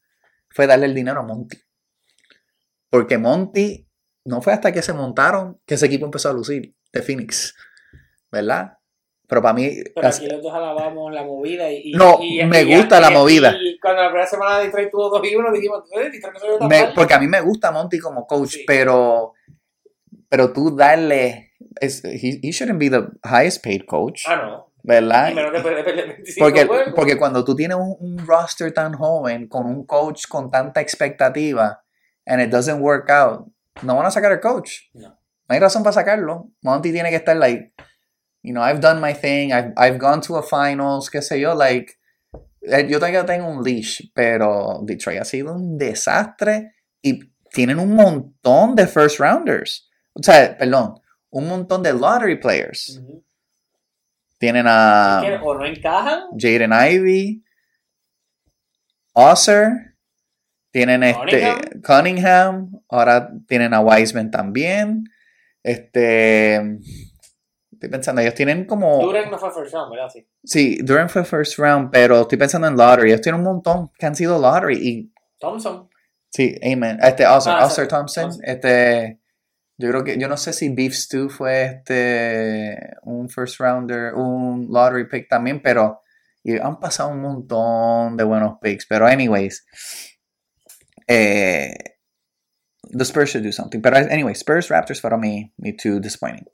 fue darle el dinero a Monty. Porque Monty no fue hasta que se montaron que ese equipo empezó a lucir de Phoenix. ¿verdad? Pero para mí... Pero aquí los dos alabamos la movida y... No, y- me y- gusta y- la movida. Y cuando la primera semana de Detroit tuvo 2 y 1, dijimos, eh, Detroit no se me- porque a mí me gusta Monty como coach, Sí. pero... Pero tú darle... es- he, he shouldn't be the highest paid coach. Ah, no. ¿Verdad? Y menos después de perder 25 Porque, juegos. porque cuando tú tienes un, un roster tan joven, con un coach con tanta expectativa, and it doesn't work out, no van a sacar al coach. No. No hay razón para sacarlo. Monty tiene que estar like, you know, I've done my thing, I've, I've gone to a finals, qué sé yo, like, eh, yo tengo, tengo un leash, pero Detroit ha sido un desastre y tienen un montón de first rounders. O sea, perdón, un montón de lottery players. Tienen a... O no encajan, Jaden Ivy, Osser, tienen este Cunningham. Ahora tienen a Wiseman también. Este estoy pensando, ellos tienen como Durant no fue first round, ¿verdad? Sí. sí, Durant fue first round, pero estoy pensando en lottery, ellos tienen un montón que han sido lottery y Thompson. Sí, amen. Este, Oscar, Ah, Thompson, este, yo creo que, yo no sé si Beef Stew fue este, un first rounder, un lottery pick también, pero y han pasado un montón de buenos picks, pero anyways, eh, the Spurs should do something, pero anyway, Spurs, Raptors fueron mi, mi two disappointing.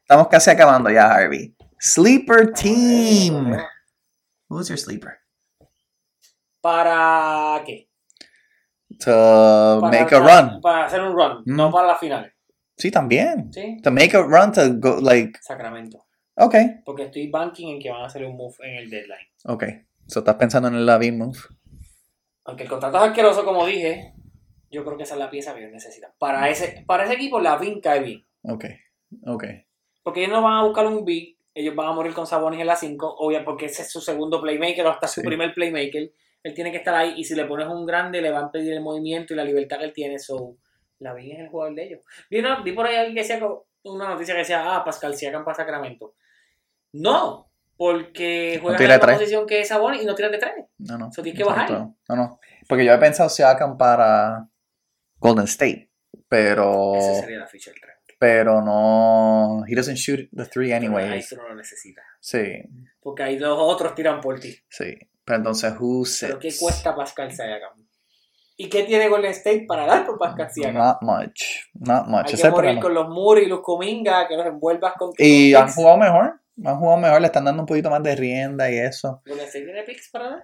Estamos casi acabando ya, Harvey. Sleeper team. Who's your sleeper? ¿Para qué? To Para, make a para- run. Para hacer un run, Mm. no para las finales. Sí, también. ¿Sí? To make a run to go, like, Sacramento. okay. Porque estoy banking en que van a hacer un move en el deadline. Ok. So estás pensando en el Lavin move. Aunque el contrato es asqueroso, como dije, yo creo que esa es la pieza que ellos necesitan. Para ese, para ese equipo, la VIN cae bien. Ok. Ok. Porque ellos no van a buscar un big, ellos van a morir con Sabonis en la 5, obvio, porque ese es su segundo playmaker o hasta su primer playmaker. Él tiene que estar ahí y si le pones un grande le van a pedir el movimiento y la libertad que él tiene. So, la VIN es el jugador de ellos. Vi, una- vi por ahí alguien que decía, una noticia que decía, ah, Pascal Siakam para Sacramento. No, porque juega en la tres. posición que Sabonis y no tira de tres. No, no. So, tienes que bajar. No, no. Porque yo he pensado Siakam para Golden State. Pero. Esa sería la ficha del tren. Pero no. He doesn't shoot the three Ahí anyways. tú no lo necesitas. Sí. Porque ahí los otros tiran por ti. Sí. Pero entonces, who ¿Pero qué sits? cuesta Pascal Siakam? ¿Y qué tiene Golden State para dar por Pascal Siakam? Not much. Not much. Hay que morir con los Muri y los Cominga, que los envuelvas con Y han jugado mejor. Han jugado mejor. Le están dando un poquito más de rienda y eso. Golden State tiene picks para dar.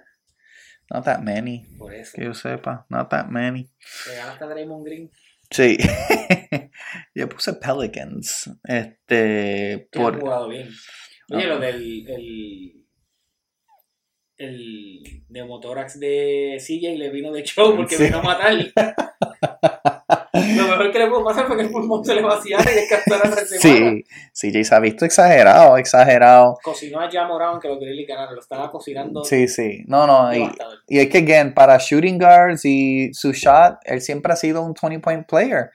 Not that many. Por eso. Que yo sepa. Not that many. Le ganaste a Draymond Green. Sí. [laughs] yo puse Pelicans. Este. Que han Por, jugado bien. Oye, No. lo del. El, el neumotórax de CJ le vino de show porque Sí. vino a matar. Lo mejor que le pudo pasar fue que el pulmón se le vaciara y descansara tres semanas. sí. CJ se ha visto exagerado, exagerado. Cocinó a Jamoran que lo quería ganar, lo estaba cocinando. Sí, sí. No, no. Y, y es que, again, para shooting guards y su shot, él siempre ha sido un 20-point player.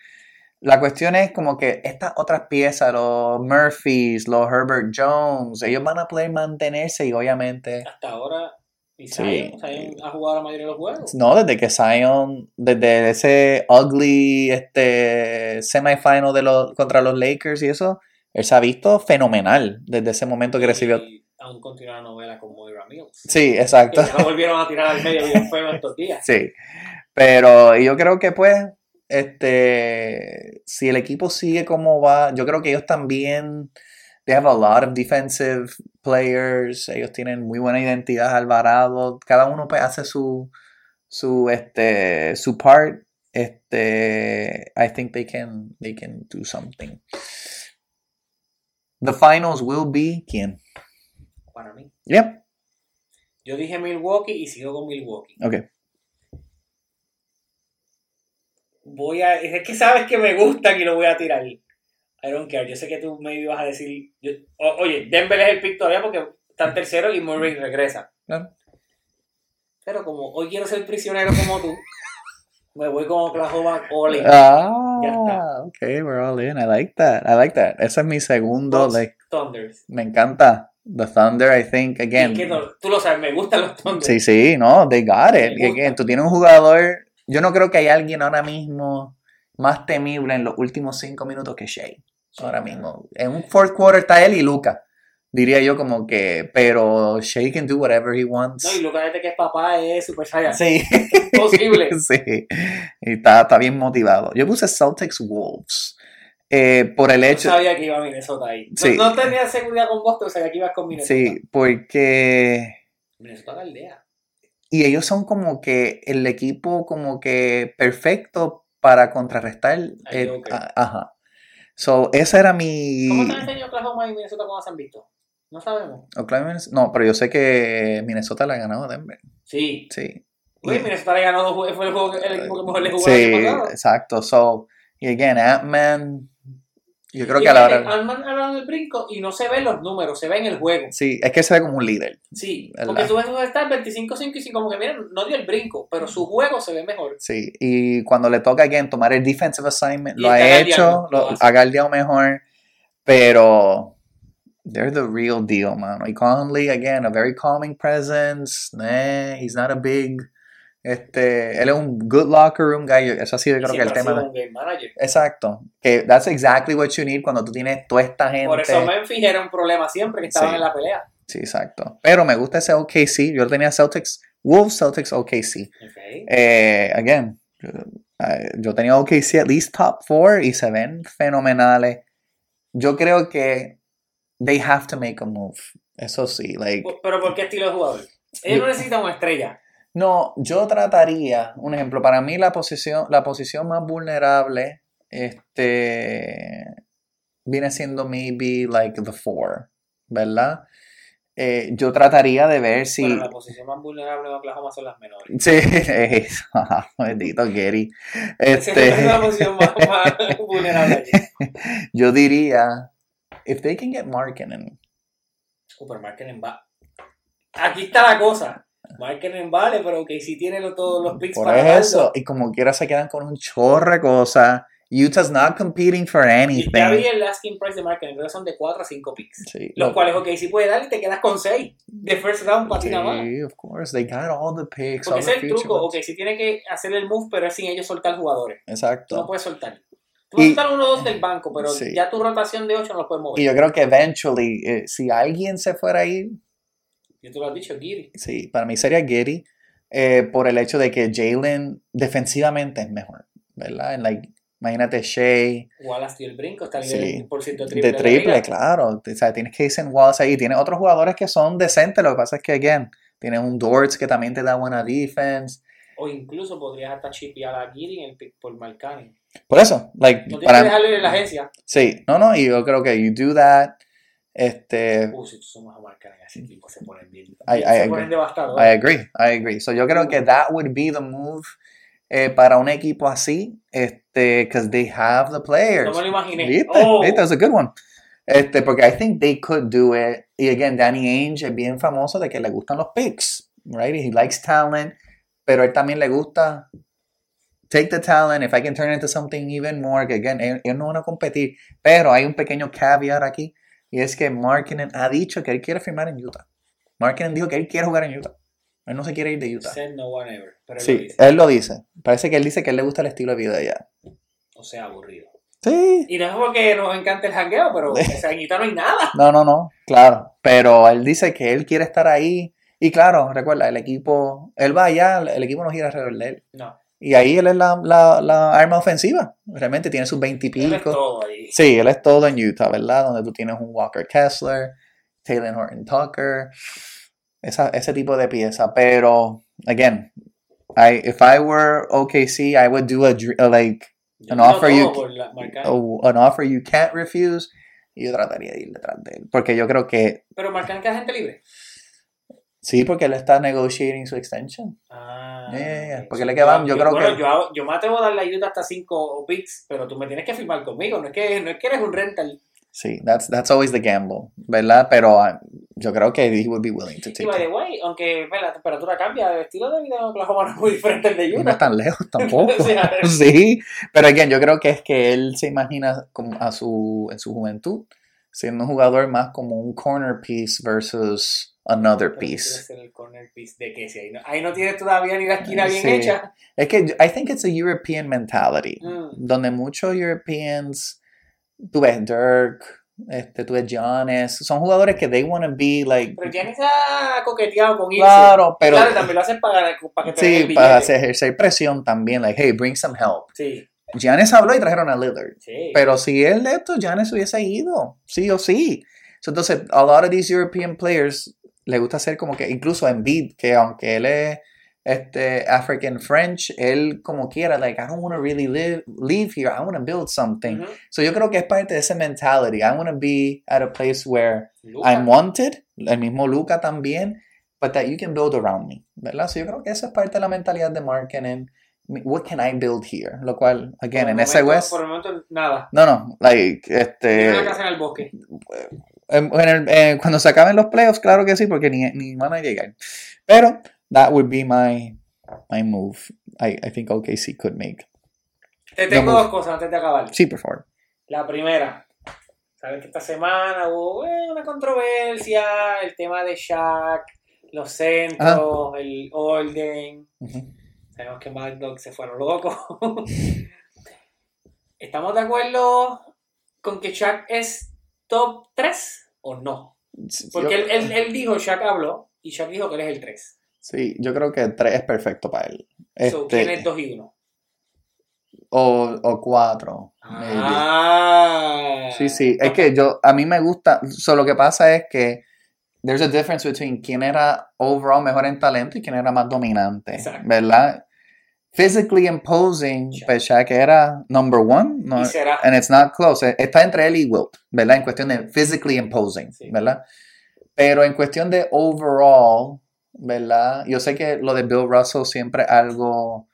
La cuestión es como que estas otras piezas, los Murphys, los Herbert Jones, ellos van a poder mantenerse y obviamente, Hasta ahora, y Sí. Zion, Zion ha jugado la mayoría de los juegos. no, desde que Zion, desde ese ugly este, semifinal de los, contra los Lakers y eso, él se ha visto fenomenal desde ese momento que recibió. Y aún continúa la novela con Moira Mills. Sí, Que exacto. ya lo volvieron a tirar al medio bien feo estos días. Sí, pero yo creo que pues, este, si el equipo sigue como va, yo creo que ellos también, they have a lot of defensive players, ellos tienen muy buena identidad, Alvarado, cada uno pues hace su, su, este, su part, este, I think they can, they can do something. The finals will be, ¿quién? Para mí. Yep, Yo dije Milwaukee y sigo con Milwaukee. ok. Voy a. Es que sabes que me gustan y lo voy a tirar. I don't care. Yo sé que tú me ibas a decir. yo- o- oye, Denver es el pick todavía porque están tercero y Murray regresa. Claro. Pero como hoy quiero ser prisionero como tú, [laughs] me voy con Oklahoma All In. Ah, Ya está. okay, we're all in. I like that. I like that. Ese es mi segundo. Like, Thunders. me encanta. The Thunder, I think, again. Y que no- tú lo sabes, me gustan los Thunders. Sí, sí, no, they got it. Again, tú tienes un jugador. Yo no creo que haya alguien ahora mismo más temible en los últimos cinco minutos que Shea. Ahora mismo. En un fourth quarter está él y Luca. Diría yo como que, pero Shea can do whatever he wants. No, y Lucas desde que es papá es Super Saiyan. Sí. [laughs] Imposible. [laughs] sí. Y está, está bien motivado. Yo puse Celtics Wolves. Eh, por el Yo hecho. sabía que iba a Minnesota ahí. No, Sí. no tenía seguridad con Boston, sabía que ibas con Minnesota. Sí, porque. Minnesota Galdea. Y ellos son como que el equipo como que perfecto para contrarrestar. El- Joker. a- ajá. So, esa era mi. ¿Cómo están año Oklahoma y Minnesota cuando se han visto? No sabemos. Oklahoma, No, pero yo sé que Minnesota la ha ganado a Denver. Sí. Sí. Uy, Minnesota le ganó fue el, juego, el equipo que mejor le jugó el sí, año pasado. exacto. So, y again, Ant-Man. Yo creo Y que a la hora. Ant-Man del brinco y no se ven los números, se ve en el juego. Sí, es que se ve como un líder. Sí, ¿Verdad? porque tú ves que está 25-5 y sí, como que miren, no dio el brinco, pero su juego se ve mejor. Sí, y cuando le toca again tomar el defensive assignment, Y lo ha hecho, lo, lo ha galdeado mejor, pero they're the real deal, man. Y Conley, again, a very calming presence. Nah, he's not a big, Este, él es un good locker room guy. Eso ha sido, creo que el tema. un game manager. Exacto. Que that's exactly what you need cuando tú tienes toda esta gente. Por eso Memphis era un problema siempre que estaban Sí. en la pelea. Sí, exacto. Pero me gusta ese OKC. Yo tenía Celtics, Wolves, Celtics, OKC. Ok. Eh, again, yo, eh, yo tenía OKC at least top four y se ven fenomenales. Yo creo que they have to make a move. Eso sí, like. Pero ¿por qué estilo de jugador? Ellos no necesitan una estrella. No, yo trataría, un ejemplo, para mí la posición, la posición más vulnerable, este, viene siendo maybe like the four, ¿verdad? Eh, yo trataría de ver si... Pero la posición más vulnerable de Oklahoma son las menores. Sí, eso, [laughs] bendito Gary. Esa es la Este, posición más, [laughs] más vulnerable yo diría, if they can get Markkinen, Uh, pero Markkinen va. Aquí está la cosa. Markkinen vale, pero que si tiene lo- todos los picks por para eso, y como quiera se quedan con un chorro de cosas. Utah's not competing for Y ya anything. vi el asking price de Markkinen, creo que son de 4 a 5 picks. Sí, Los lo- cuales, ok, si puede dar y te quedas con 6 de first round para ti nada más. Sí, of course. They got all the picks. Porque all es el truco, ones. ok, si tiene que hacer el move, pero es sin ellos soltar jugadores. Tú no Exacto. puedes soltar. Tú puedes Y- soltar uno o dos del banco, pero Sí. ya tu rotación de 8 no lo puedes mover. Y yo creo que eventually, eh, si alguien se fuera ahí, Y tú lo has dicho, Giri. sí, para mí sería Giddy, eh, por el hecho de que Jalen defensivamente es mejor, ¿verdad? And, like, imagínate Shea Wallace dio el brinco, está Sí. el por ciento triple. de triple, liga. claro. O sea, tienes Casey Wallace ahí, tienes otros jugadores que son decentes, lo que pasa es que, again, tienes un Dortz que también te da buena defense. O incluso podrías hasta chipear a Giri en el pick por Marcani. Por eso, like, No tienes para que dejarlo en la agencia. Sí, no, no, y yo creo que you do that, este, Uh, si tú a Marcani ese equipo se ponen bien. I- I se agree. ponen I devastadores. agree, I agree. So yo creo que that would be the move eh, para un equipo así, este, because they have the players. No me lo imaginé. ¿Viste? Oh. ¿Viste? That's a good one. Este, porque I think they could do it. Y again, Danny Ainge es bien famoso de que le gustan los picks, right? He likes talent, pero él también le gusta take the talent. If I can turn it into something even more, que again, ellos no van a competir. Pero hay un pequeño caveat aquí, y es que Markkinen ha dicho que él quiere firmar en Utah. Markkinen dijo que él quiere jugar en Utah. Él no se quiere ir de Utah. Said no one ever. Pero él lo Sí, dice. él lo dice. Parece que él dice que él le gusta el estilo de vida de allá. O sea, aburrido. Sí, Y no es porque nos encanta el jangueo, pero o sea, en Utah no hay nada. No, no, no, claro. Pero él dice que él quiere estar ahí. Y claro, recuerda, el equipo, él va allá, el equipo no gira alrededor de él. No, Y ahí él es la, la, la arma ofensiva. Realmente tiene sus él es veintipico. todo ahí. Sí, él es todo en Utah, ¿verdad? Donde tú tienes un Walker Kessler, Taylor Horton Tucker, esa, ese tipo de pieza. Pero, again, I, if I were OKC, I would do a, a, like An offer you- a- an offer you can't refuse. Y yo trataría de ir detrás de él. Porque yo creo que Pero Marcani queda gente libre. Sí, porque él está negotiating su extension. Ah, Yeah, yeah. Porque le quedan, yo creo bueno, que- Yo, yo me atrevo a darle ayuda hasta 5 picks, pero tú me tienes que firmar conmigo. No es que, no es que eres un rental. Sí, that's, that's always the gamble, ¿verdad? Pero ah, yo creo que he would be willing to Y take by the it. way, aunque la temperatura cambia, el estilo de vida de Oklahoma [laughs] no es muy diferente al de Y no Utah. es tan lejos [laughs] tampoco. [laughs] Sí, pero again, yo creo que es que él se imagina como a su, en su juventud siendo un jugador más como un corner piece versus another piece. el corner piece de que si ahí no, ahí no tienes todavía ni la esquina bien Sí. hecha. Es que yo- I think it's a European mentality, Mm. donde muchos Europeans, tú ves Dirk, este, tú ves Giannis, son jugadores que they want to be like Pero Giannis ha coqueteado con irse. Claro, pero Claro, también lo hacen para, para que te sí, billete. para hacer- ejercer presión también, like, hey, bring some help. Sí, Giannis habló y trajeron a Lillard. sí. Pero si él de esto, Giannis hubiese ido, sí o sí. So, entonces, a lot of these European players le gusta hacer como que, incluso Embiid, que aunque él es este, African French, él como quiera, like, I don't want to really live, leave here, I want to build something. So yo creo que es parte de esa mentality. I want to be at a place where. I'm wanted, el mismo Luca también, but that you can build around me, ¿verdad? So yo creo que esa es parte de la mentalidad de marketing. What can I build here? Lo cual, again, Por en ese West, Por el momento, nada. no, no, like, Tiene este, una casa en el bosque. En- en el- eh, cuando se acaben los playoffs, claro que sí, porque ni, ni van a llegar. Pero, that would be my, my move. I, I think OKC could make. Te tengo dos cosas antes de acabar. Sí, por favor. La primera, sabes que esta semana hubo eh, una controversia, el tema de Shaq, los centros, el orden. Sabemos que Mad Dog se fueron locos. [laughs] ¿Estamos de acuerdo con que Shaq es top 3 o no? Porque Yo- él, él, él dijo, Shaq habló, y Shaq dijo que él es el 3. Sí, yo creo que 3 es perfecto para él. So, Este, ¿Quién es 2 y 1? o, o 4. Ah. Sí, sí. Es que yo, a mí me gusta. So, lo que pasa es que there's a difference between quién era overall mejor en talento y quién era más dominante. Exacto. ¿Verdad? Physically imposing, Shaq. pues Shaq era number one. No, Y será. and it's not close. Eh, Está entre él y Wilt, ¿verdad? En cuestión de physically imposing, Sí. ¿verdad? Pero en cuestión de overall, ¿verdad? Yo sé que lo de Bill Russell siempre algo.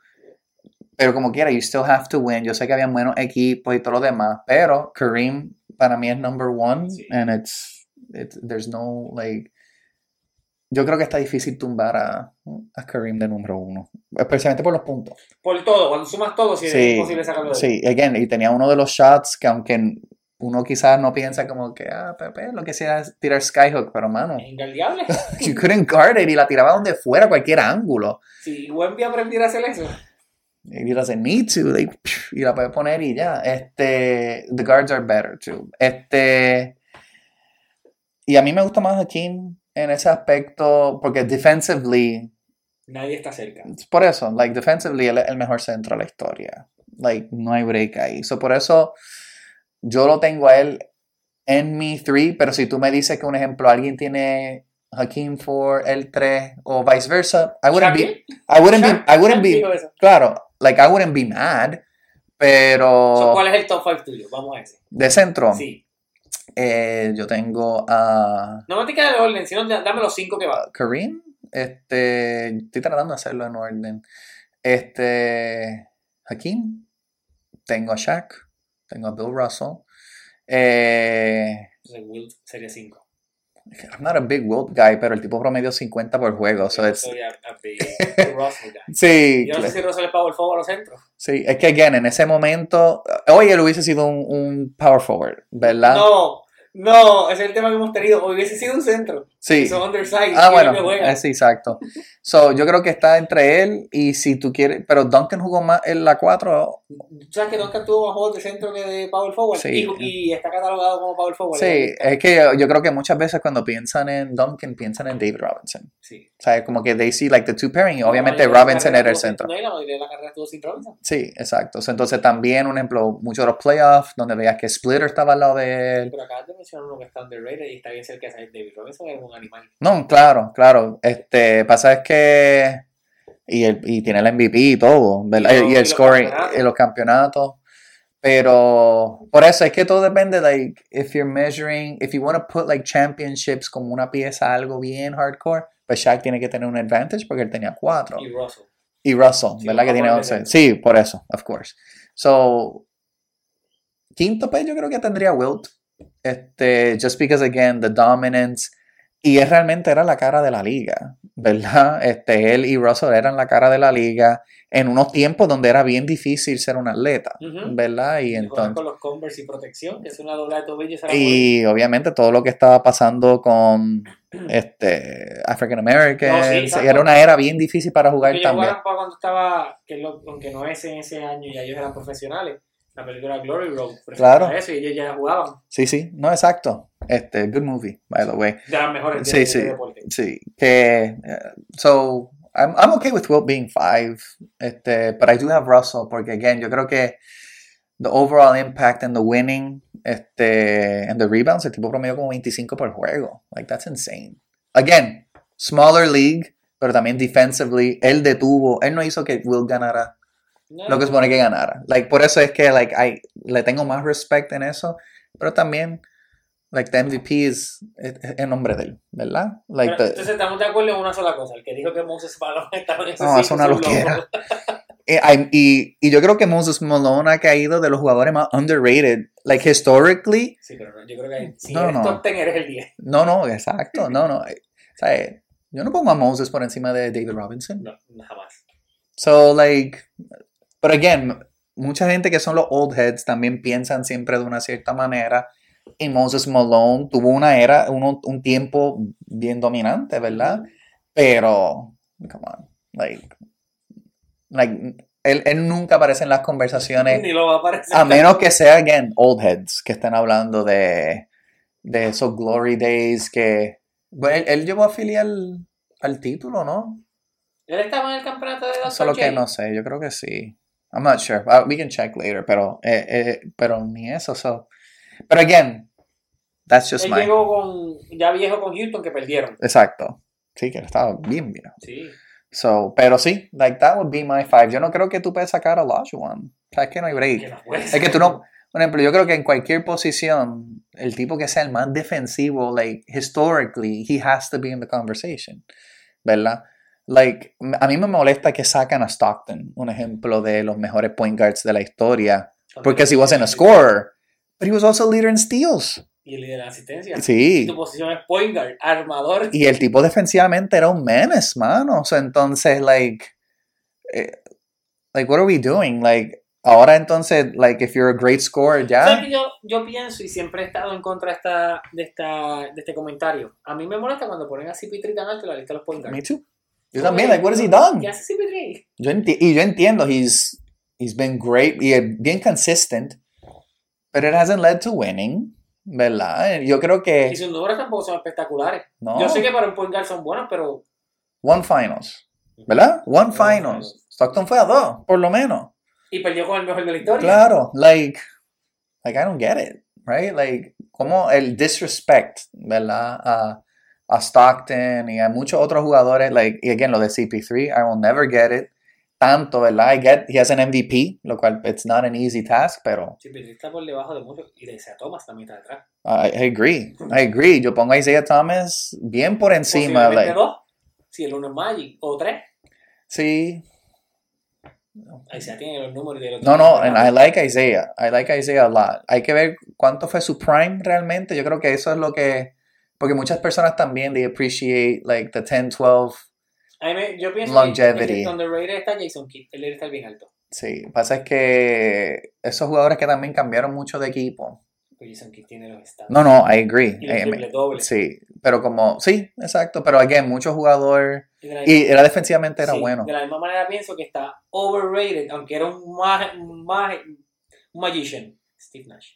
Pero como quiera, you still have to win. Yo sé que había buenos equipos y todo lo demás. Pero Kareem para mí es number one. Sí. And it's, it's. There's no, like. Yo creo que está difícil tumbar a, a Kareem de número uno. Especialmente por los puntos. Por todo, cuando sumas todo, sí, es imposible sacarlo de. Sí, again, y tenía uno de los shots que aunque uno quizás no piensa como que, ah, Pepe, lo que sea es tirar skyhook, pero mano, Es ingaldeable. [laughs] you couldn't guard it y la tiraba donde fuera, cualquier ángulo. Si Wemby aprendiera a hacer eso. He doesn't need to, they- y la puede poner y ya. Este, the guards are better too. Este, y a mí me gusta más Hakeem en ese aspecto, porque defensively, Nadie está cerca. por eso, like, defensively, él es el mejor centro de la historia. Like, no hay break ahí. So, por eso, yo lo tengo a él en mi 3, pero si tú me dices que, un ejemplo, alguien tiene Hakeem for el 3 o viceversa, I wouldn't be, I wouldn't be, I wouldn't be, claro, like, I wouldn't be mad, So, pero ¿Cuál es el top 5 tuyo? Vamos a ese. de centro, Sí. Eh, yo tengo a No me te queda de orden, sino da- dame los 5 que van. Kareem, este, estoy tratando de hacerlo en orden. Este, Hakeem, tengo a Shaq, tengo a Bill Russell. Eh, Entonces, Wilt sería 5. I'm not a big Wilt guy, pero el tipo promedio 50 por juego. So it's, soy a, [laughs] a big Russell guy. sí, Yo no sé si Russell es power forward o centro. sí, es que again, en ese momento, hoy él hubiese sido un, un power forward, ¿verdad? No, no, ese es el tema que hemos tenido. Hubiese sido un centro. Sí. Son underside. Ah, ¿quién es bueno, eh, sí, exacto. So, yo creo que está entre él y si tú quieres, pero Duncan jugó más en la 4. ¿Tú ¿Sabes que Duncan tuvo más juegos de centro que de power forward? Sí. Y, y está catalogado como power forward. Sí, es que yo, yo creo que muchas veces cuando piensan en Duncan, piensan en David Robinson. Sí. O sea, como que they see like the two pairing y obviamente Robinson era el centro. No, la mayoría de la carrera estuvo sin Robinson. Sí, exacto. So, entonces también, un ejemplo, muchos de los playoffs donde veías que Splitter estaba al lado de él. Pero acabas de mencionar uno que está underrated y está bien cerca de. David Robinson era un animal. No, claro, claro. Este, pasa es que y, el, y tiene el MVP y todo, ¿verdad? Y Y, los- el y los scoring y los campeonatos. Pero por eso es que todo depende, like, if you're measuring, if you want to put like championships como una pieza, algo bien hardcore, pues Shaq tiene que tener un advantage porque él tenía cuatro. Y Russell. Y Russell, Sí, ¿verdad? Que tiene ponerle 11. dentro. Sí, por eso, of course. So, quinto, pues yo creo que tendría Wilt. Este, just because, again, the dominance. Y él realmente era la cara de la liga, ¿verdad? Este, él y Russell eran la cara de la liga en unos tiempos donde era bien difícil ser un atleta, Ujú. ¿verdad? Y Y entonces. con los Converse y protección, que es una doble de tobillo. esa era Y obviamente todo lo que estaba pasando con este African Americans, No, sí, era una era bien difícil para jugar Ellos también. para cuando estaba, que lo- aunque no es en ese año, ya ellos eran profesionales. La película Glory Road. Claro. Eso, y ellos ya jugaban. Sí, sí, no, exacto. Este, good movie, by the way. De las mejores de, Sí, de sí, deporte. sí. Que, eh, so, I'm, I'm okay with Wilt being five, este, but I do have Russell, porque again, yo creo que the overall impact and the winning, este, and the rebounds, el tipo promedio como 25 por juego. Like, that's insane. Again, smaller league, pero también defensively, él detuvo, él no hizo que Wilt ganara No, lo que supone que ganara. Like, por eso es que like, I, le tengo más respect en eso, pero también, like, the MVP es el nombre de él, ¿verdad? Like, pero, the- entonces estamos de acuerdo en una sola cosa. El que dijo que Moses Malone [laughs] estaba en ese No, es una un loquera. loco. [laughs] Eh, y, y yo creo que Moses Malone ha caído de los jugadores más underrated. Like, historically, Sí, pero no, yo creo que si No, eres no. top 10 eres el 10. no, no, exacto, no, no. eh, O sea, eh, yo no pongo a Moses por encima de David Robinson. No, jamás. So, like, but again, mucha gente que son los old heads también piensan siempre de una cierta manera. Y Moses Malone tuvo una era, uno- un tiempo bien dominante, ¿verdad? Pero, come on, like, like, él, él nunca aparece en las conversaciones. [laughs] Ni lo va a aparecer. A menos que sea, again, old heads, que estén hablando de, de esos glory days que... Bueno, él, él llegó a afiliar al, al título, ¿no? Él estaba en el campeonato de Dr. Solo que no sé, yo creo que sí. I'm not sure. Uh, we can check later, pero, eh, eh, pero ni eso. So. Pero again, that's just Él my... llegó con, ya viejo con Houston que perdieron. Exacto. Sí, que estaba bien viejo. Sí. So, pero sí, like that would be my five. Yo no creo que tú puedes sacar a Olajuwon. O sea, es que no hay break. Que no Es que tú no, por ejemplo, yo creo que en cualquier posición, el tipo que sea el más defensivo, like, historically, he has to be in the conversation, ¿verdad? Like, a mí me molesta que sacan a Stockton, un ejemplo de los mejores point guards de la historia, porque he wasn't a scorer, but he was also a leader in steals. Y el líder de asistencia. Sí. Tu posición es point guard, armador. Y el tipo defensivamente era un menace, mano. O sea, entonces, like, eh, like, what are we doing? Like, ahora entonces, like, if you're a great scorer, ya. ¿Sabes que yo, yo pienso y siempre he estado en contra de, esta, de, esta, de este comentario? A mí me molesta cuando ponen a CP3 tan alto en la lista de los point guards. Me too. Yo también, like, what has he done? ¿Qué hace CP3? Yo y yo entiendo, he's, he's been great y bien consistent, but it hasn't led to winning, ¿verdad? Yo creo Y que, sus números tampoco son espectaculares. no, Yo sé que para un point guard son buenos, pero... one finals, ¿verdad? One finals. Stockton fue a dos, por lo menos. Y perdió con el mejor de la historia. Claro, like, like I don't get it, right? Like, como el disrespect, ¿verdad? A, a Stockton y a muchos otros jugadores, like, y again, lo de CP3, I will never get it. Tanto, ¿verdad? I get, he has an MVP, lo cual, it's not an easy task, pero CP3 está por debajo de mucho. Y de Isaiah Thomas también está detrás. I, I agree, I agree. Yo pongo a Isaiah Thomas bien por encima, like, dos. Si el uno es Magic. O tres. sí. Se tiene los números de los No, no, and I like Isaiah. I like Isaiah a lot. Hay que ver cuánto fue su prime realmente. Yo creo que eso es lo que. Porque muchas personas también, they appreciate like the 10, 12. A mí me- yo pienso Longevity. que el underrated está Jason Kidd. El debe estar bien alto. Sí, pasa es que esos jugadores que también cambiaron mucho de equipo. Pero Jason Kidd tiene los stats. No, no, I agree. Y los I- triple dobles. sí, pero como, sí, exacto. Pero again, muchos jugadores. Y Y era defensivamente era sí, bueno. De la misma manera pienso que está overrated, aunque era un, mag, un, mag- un magician. Steve Nash.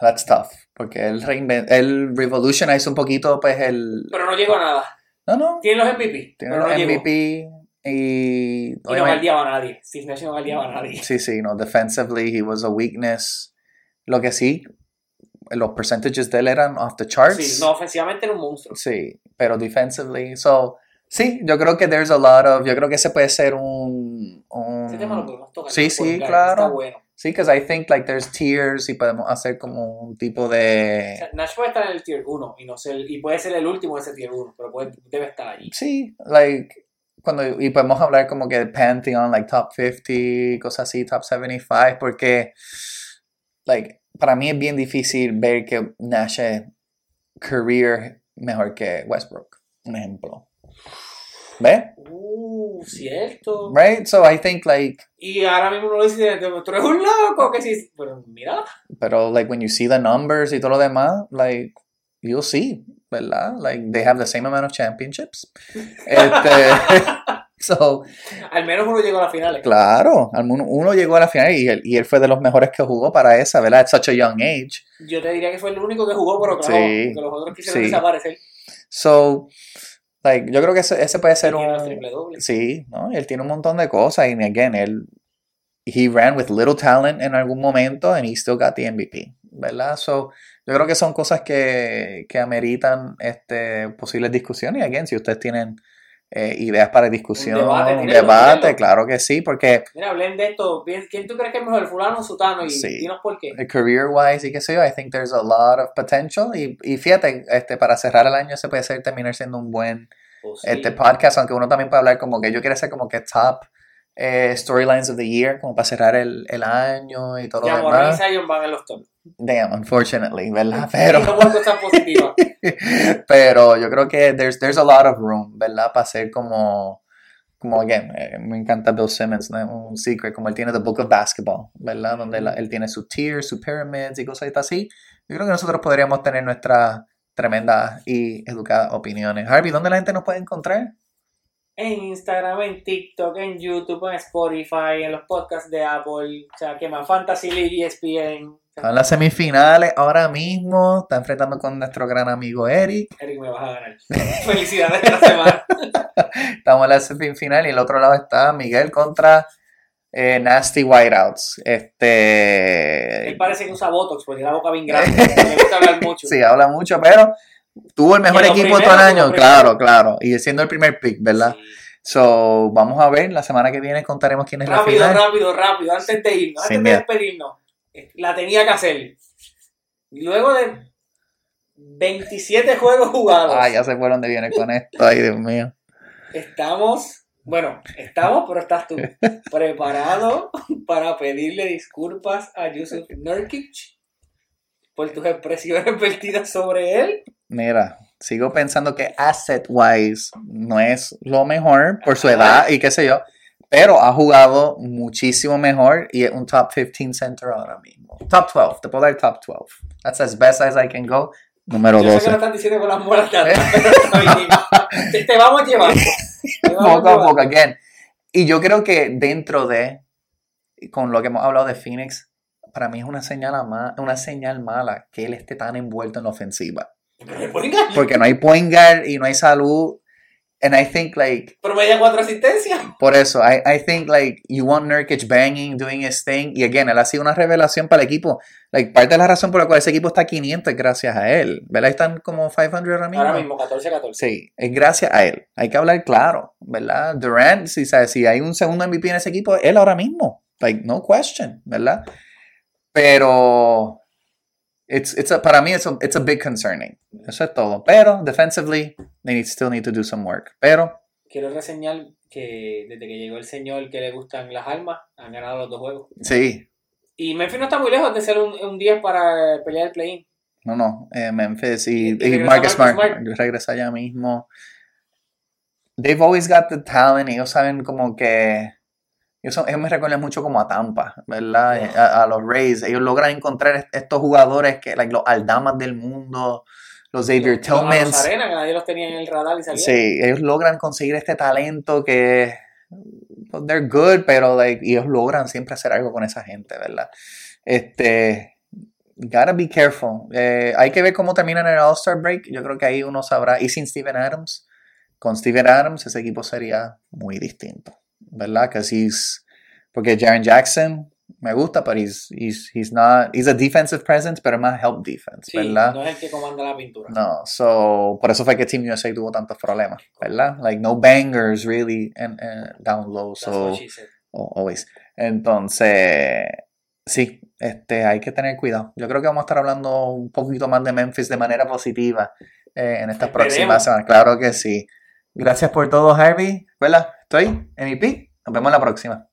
That's tough. Porque él, él revolutionize un poquito, pues el. Pero no llegó a nada. No, no. Tiene los MVP. Tiene los no llegó. MVP y. Y no galdeaba a nadie. Steve Nash no galdeaba a nadie. Sí, sí, no, defensively he was a weakness. Lo que sí, los percentages de él eran off the charts. Sí, no, ofensivamente era un monstruo. Sí, pero defensively, so, sí, yo creo que there's a lot of, yo creo que ese puede ser un, un Ese tema lo podemos tocar. Sí, sí, claro. Está bueno. Sí, because I think like there's tiers y podemos hacer como un tipo O de, sea, Nash puede estar en el tier 1 y, no ser, y puede ser el último de ese tier 1, pero puede- debe estar allí. sí, like, cuando, y podemos hablar como que de Pantheon, like top 50, cosas así, top 75, porque, like, para mí es bien difícil ver que Nash es career mejor que Westbrook, un ejemplo. ¿Ves? Uh, cierto. Right? So I think like, Y ahora mismo uno dice, tú eres un loco, que sí. Pero mira, pero like when you see the numbers y todo lo demás, like, you'll see, ¿verdad? Like they have the same amount of championships. [laughs] Este, [laughs] so, al menos uno llegó a las finales. claro, al menos uno llegó a la final y él, y él fue de los mejores que jugó para esa, ¿verdad? At such a young age. Yo te diría que fue el único que jugó por Oklahoma, Sí, porque los otros quisieron sí. desaparecer. So, like, yo creo que ese, ese puede ser un... triple. Sí, ¿no? Él tiene un montón de cosas y again, él he ran with little talent en algún momento and he still got the MVP, ¿verdad? So, yo creo que son cosas que, que ameritan este, posibles discusiones y again, si ustedes tienen eh, ideas para discusión, Un debate, un debate, claro que sí, porque Mira, hablen de esto. ¿Quién tú crees que es mejor, fulano o sutano? Y Sí. dinos por qué. career wise y qué sé yo, I think there's a lot of potential y, y fíjate, este, para cerrar el año se puede ser terminar siendo un buen Pues sí. este podcast, aunque uno también puede hablar como que yo quiero hacer como que top eh, storylines of the year, como para cerrar el, el año y todo Ya lo demás. Zion van en los top. Damn, unfortunately, ¿verdad? Pero, [laughs] pero yo creo que there's, there's a lot of room, ¿verdad? Para hacer como, como again, eh, me encanta Bill Simmons, ¿no? Un secret, como él tiene The Book of Basketball, ¿verdad? Donde la- él tiene su tiers, su pyramids y cosas así. Yo creo que nosotros podríamos tener nuestras tremendas y educadas opiniones. Harvey, ¿dónde la gente nos puede encontrar? En Instagram, en TikTok, en YouTube, en Spotify, en los podcasts de Apple, o sea, que más Fantasy League, ESPN. Están las semifinales ahora mismo. Está enfrentando con nuestro gran amigo Eric. Eric, me vas a ganar. [laughs] Felicidades esta semana. [laughs] Estamos en la semifinal y el otro lado está Miguel contra eh, Nasty Whiteouts. Este. Él parece que usa Botox porque tiene la boca bien grande. me gusta hablar [laughs] mucho. Sí, habla mucho, pero tuvo el mejor equipo primero, todo el año. Claro, claro. Y siendo el primer pick, ¿verdad? Sí. So, vamos a ver. La semana que viene contaremos quién es la Rápido, final. rápido, rápido, antes de irnos, antes de despedirnos. La tenía que hacer. Luego de 27 juegos jugados, Ah, ya sé por dónde viene con esto. Ay, Dios mío. estamos, bueno, estamos, pero estás tú, [laughs] preparado para pedirle disculpas a Yusuf Nurkic por tus expresiones [laughs] vertidas sobre él. Mira, sigo pensando que asset wise no es lo mejor por su edad y qué sé yo, pero ha jugado muchísimo mejor y es un top 15 center ahora mismo. Top 12, te puedo dar top 12. That's as best as I can go. Número Yo sé que lo 12. están diciendo con las pero está bien. te, te vamos llevando. Te vamos Poco a poco, again. Y yo creo que dentro de, con lo que hemos hablado de Phoenix, para mí es una señal, ama- una señal mala que él esté tan envuelto en la ofensiva. [laughs] Pero me ganar. Porque no hay point guard y no hay salud. And I think like Promedia cuatro asistencias. Por eso, I, I think like you want Nurkic banging, doing his thing. Y again, él ha sido una revelación para el equipo. Like, parte de la razón por la cual ese equipo está a 500 es gracias a él. ¿Verdad? Están como 500 ahora mismo. Ahora mismo, 14-14. Sí, es gracias a él. Hay que hablar claro, ¿verdad? Durant, si, sabes, si hay un segundo MVP en ese equipo, él ahora mismo. Like, no question, ¿verdad? Pero it's, it's a- para mí it's a, it's a big concerning. Eso es todo. Pero, defensively, they need, still need to do some work. Pero, Quiero reseñar que desde que llegó el señor que le gustan las armas, han ganado los dos juegos. sí, Y Memphis no está muy lejos de ser un, un 10 para pelear el play-in. No, no, eh, Memphis y, Y y Marcus Smart. Smart. Regresa ya mismo. They've always got the talent. Ellos saben como que. Son- ellos me recuerdan mucho como a Tampa, ¿verdad? Yeah. A, a los Rays. Ellos logran encontrar est- estos jugadores que, like, los Aldamas del mundo, los Xavier Los- los. Arena, que nadie los tenía en el radar y salieron. Sí, ellos logran conseguir este talento que. pues, They're good, pero like, ellos logran siempre hacer algo con esa gente, ¿verdad? Este. Gotta be careful. Eh, hay que ver cómo termina en el All-Star Break. Yo creo que ahí uno sabrá. Y sin Steven Adams. Con Steven Adams, ese equipo sería muy distinto. ¿Verdad? He's. Porque Jaren Jackson me gusta, pero he's, he's, he's not. He's a defensive presence, pero más help defense, Sí, ¿verdad? no es el que comanda la pintura. No, so, por eso fue que Team USA tuvo tantos problemas, ¿verdad? Like, no bangers really and, down low, That's so, what she said. oh, always. Entonces, sí, este, hay que tener cuidado. Yo creo que vamos a estar hablando un poquito más de Memphis de manera positiva eh, en estas Esperemos. próximas semanas. Claro que sí. Gracias por todo, Harvey. ¿Verdad? Estoy pick. Nos vemos la próxima.